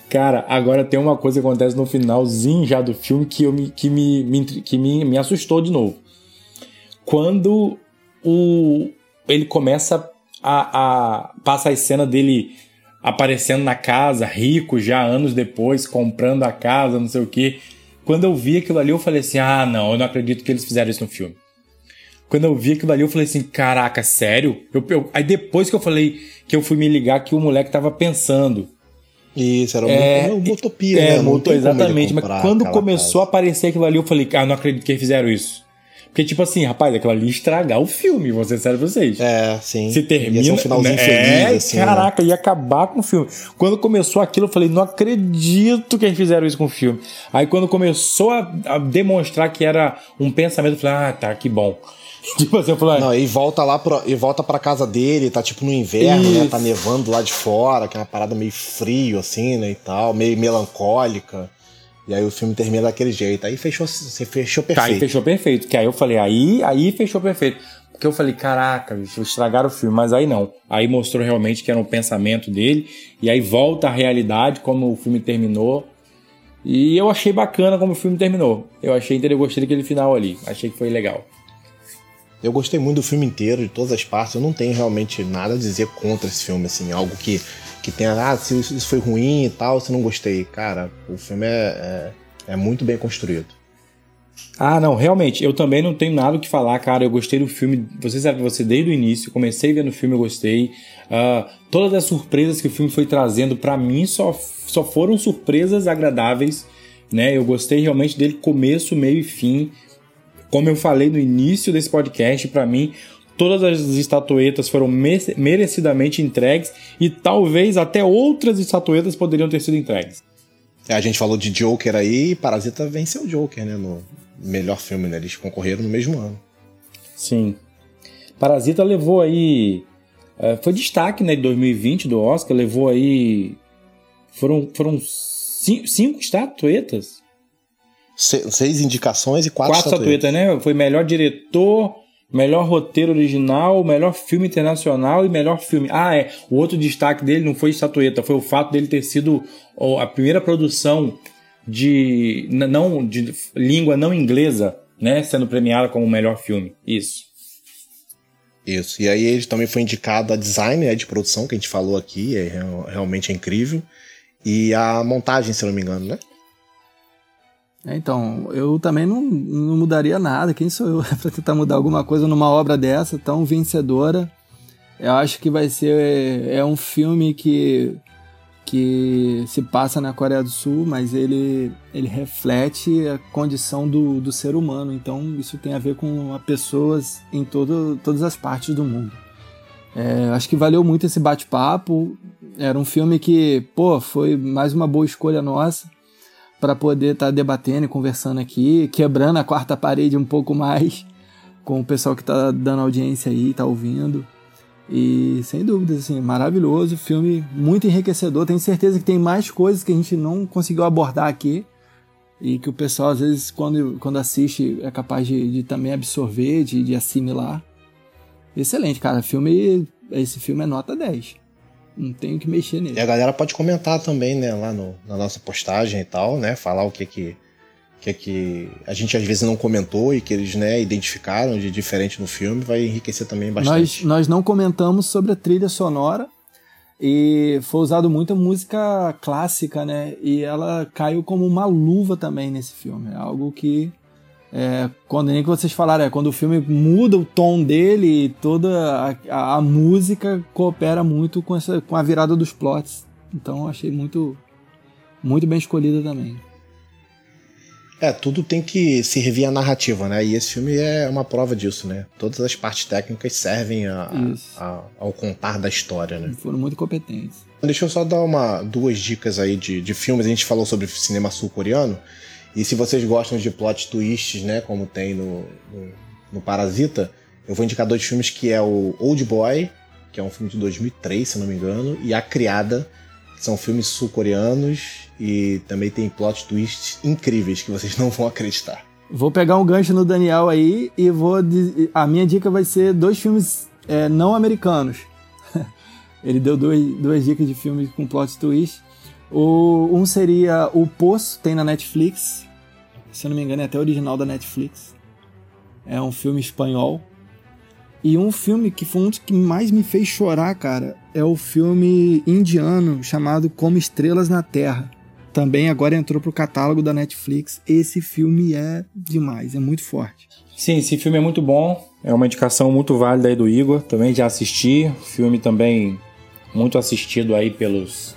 Cara, agora tem uma coisa que acontece no finalzinho já do filme que, eu me, que, me, me, que me, me assustou de novo. Quando o, ele começa a, a, passa a cena dele aparecendo na casa, rico já anos depois, comprando a casa, não sei o que. Quando eu vi aquilo ali, eu falei assim: ah, não, eu não acredito que eles fizeram isso no filme. Quando eu vi aquilo ali, eu falei assim: caraca, sério? Eu, eu, aí depois que eu falei que eu fui me ligar que o moleque tava pensando isso, era é, uma utopia, é, né? exatamente, mas quando começou casa. a aparecer aquilo ali, eu falei, ah, não acredito que eles fizeram isso. Porque, tipo assim, rapaz, aquilo ali estragar o filme, vou ser sério pra vocês. É, sim. Se termina. Ia um finalzinho né? feliz, é, assim, né? Caraca, né? ia acabar com o filme. Quando começou aquilo, eu falei, não acredito que eles fizeram isso com o filme. Aí quando começou a, a demonstrar que era um pensamento, eu falei, ah, tá, que bom. tipo assim, eu falei, Não, e volta lá pro, e volta pra casa dele, tá tipo no inverno? Isso. né? Tá nevando lá de fora, que é uma parada meio frio, assim, né? E tal, meio melancólica. E aí o filme termina daquele jeito. Aí fechou, você fechou perfeito. Tá, aí fechou perfeito. Que aí eu falei, aí, aí fechou perfeito. Porque eu falei, caraca, bicho, estragaram o filme, mas aí não. Aí mostrou realmente que era um pensamento dele, e aí volta a realidade, como o filme terminou. E eu achei bacana como o filme terminou. Eu achei eu gostei daquele final ali. Achei que foi legal. Eu gostei muito do filme inteiro, de todas as partes. Eu não tenho realmente nada a dizer contra esse filme, assim, algo que, que tenha, ah, se isso foi ruim e tal, se não gostei. Cara, o filme é, é, é muito bem construído. Ah, não, realmente, eu também não tenho nada o que falar, cara. Eu gostei do filme. Você sabe você desde o início, comecei vendo o filme, eu gostei. Uh, todas as surpresas que o filme foi trazendo para mim só, só foram surpresas agradáveis, né? Eu gostei realmente dele começo, meio e fim. Como eu falei no início desse podcast, para mim todas as estatuetas foram merecidamente entregues e talvez até outras estatuetas poderiam ter sido entregues. É, a gente falou de Joker aí e Parasita venceu o Joker, né? No melhor filme, né? Eles concorreram no mesmo ano. Sim. Parasita levou aí. É, foi destaque, né? De 2020 do Oscar, levou aí. Foram, foram cinco, cinco estatuetas? Se, seis indicações e quatro, quatro estatuetas. estatuetas, né? Foi melhor diretor, melhor roteiro original, melhor filme internacional e melhor filme. Ah, é. O outro destaque dele não foi estatueta, foi o fato dele ter sido a primeira produção de não de língua não inglesa, né, sendo premiada como melhor filme. Isso. Isso. E aí ele também foi indicado a design né, de produção que a gente falou aqui, é realmente é incrível. E a montagem, se não me engano, né? É, então, eu também não, não mudaria nada. Quem sou eu para tentar mudar alguma coisa numa obra dessa tão vencedora? Eu acho que vai ser é, é um filme que que se passa na Coreia do Sul, mas ele, ele reflete a condição do, do ser humano. Então, isso tem a ver com pessoas em todo, todas as partes do mundo. É, acho que valeu muito esse bate-papo. Era um filme que, pô, foi mais uma boa escolha nossa para poder estar tá debatendo e conversando aqui, quebrando a quarta parede um pouco mais com o pessoal que está dando audiência aí, está ouvindo. E sem dúvidas, assim, maravilhoso, filme muito enriquecedor. Tenho certeza que tem mais coisas que a gente não conseguiu abordar aqui e que o pessoal, às vezes, quando, quando assiste, é capaz de, de também absorver, de, de assimilar. Excelente, cara. Filme, esse filme é nota 10 não tenho que mexer nele. E a galera pode comentar também, né, lá no, na nossa postagem e tal, né, falar o que que, que que a gente às vezes não comentou e que eles, né, identificaram de diferente no filme, vai enriquecer também bastante. Nós, nós não comentamos sobre a trilha sonora e foi usado muita música clássica, né, e ela caiu como uma luva também nesse filme, é algo que é, quando nem que vocês falaram, é quando o filme muda o tom dele toda a, a, a, música coopera muito com, essa, com a virada dos plots. Então achei muito, muito bem escolhida também. É, tudo tem que se rever a narrativa, né? E esse filme é uma prova disso, né? Todas as partes técnicas servem a, a, ao contar da história, né? Foram muito competentes. Deixa eu só dar uma, duas dicas aí de, de filmes. A gente falou sobre cinema sul-coreano. E se vocês gostam de plot twists, né, como tem no, no, no Parasita, eu vou indicar dois filmes que é o Old Boy, que é um filme de 2003, se não me engano, e A Criada, que são filmes sul-coreanos e também tem plot twists incríveis que vocês não vão acreditar. Vou pegar um gancho no Daniel aí e vou. A minha dica vai ser dois filmes é, não americanos. Ele deu dois, duas dicas de filmes com plot twist. O, um seria O Poço, tem na Netflix. Se eu não me engano, é até original da Netflix. É um filme espanhol. E um filme que foi um dos que mais me fez chorar, cara, é o filme indiano chamado Como Estrelas na Terra. Também agora entrou pro catálogo da Netflix. Esse filme é demais, é muito forte. Sim, esse filme é muito bom. É uma indicação muito válida aí do Igor. Também já assisti. Filme também muito assistido aí pelos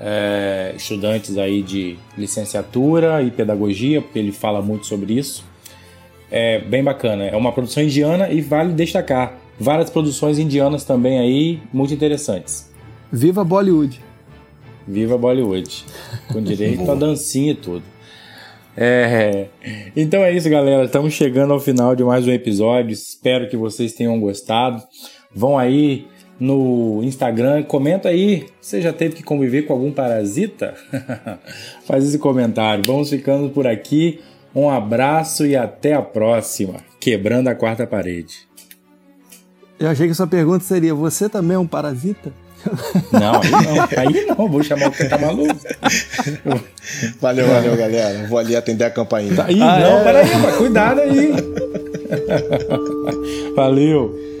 é, estudantes aí de licenciatura e pedagogia, porque ele fala muito sobre isso. É bem bacana. É uma produção indiana e vale destacar várias produções indianas também aí muito interessantes. Viva Bollywood! Viva Bollywood! Com direito a dancinha e tudo. É, então é isso, galera. Estamos chegando ao final de mais um episódio. Espero que vocês tenham gostado. Vão aí no Instagram. Comenta aí, você já teve que conviver com algum parasita? Faz esse comentário. Vamos ficando por aqui. Um abraço e até a próxima. Quebrando a quarta parede. Eu achei que sua pergunta seria: você também é um parasita? Não, aí não. Aí não, vou chamar o que tá maluco. Valeu, valeu, galera. Vou ali atender a campainha. Aí, ah, não, é? peraí, cuidado aí. Valeu.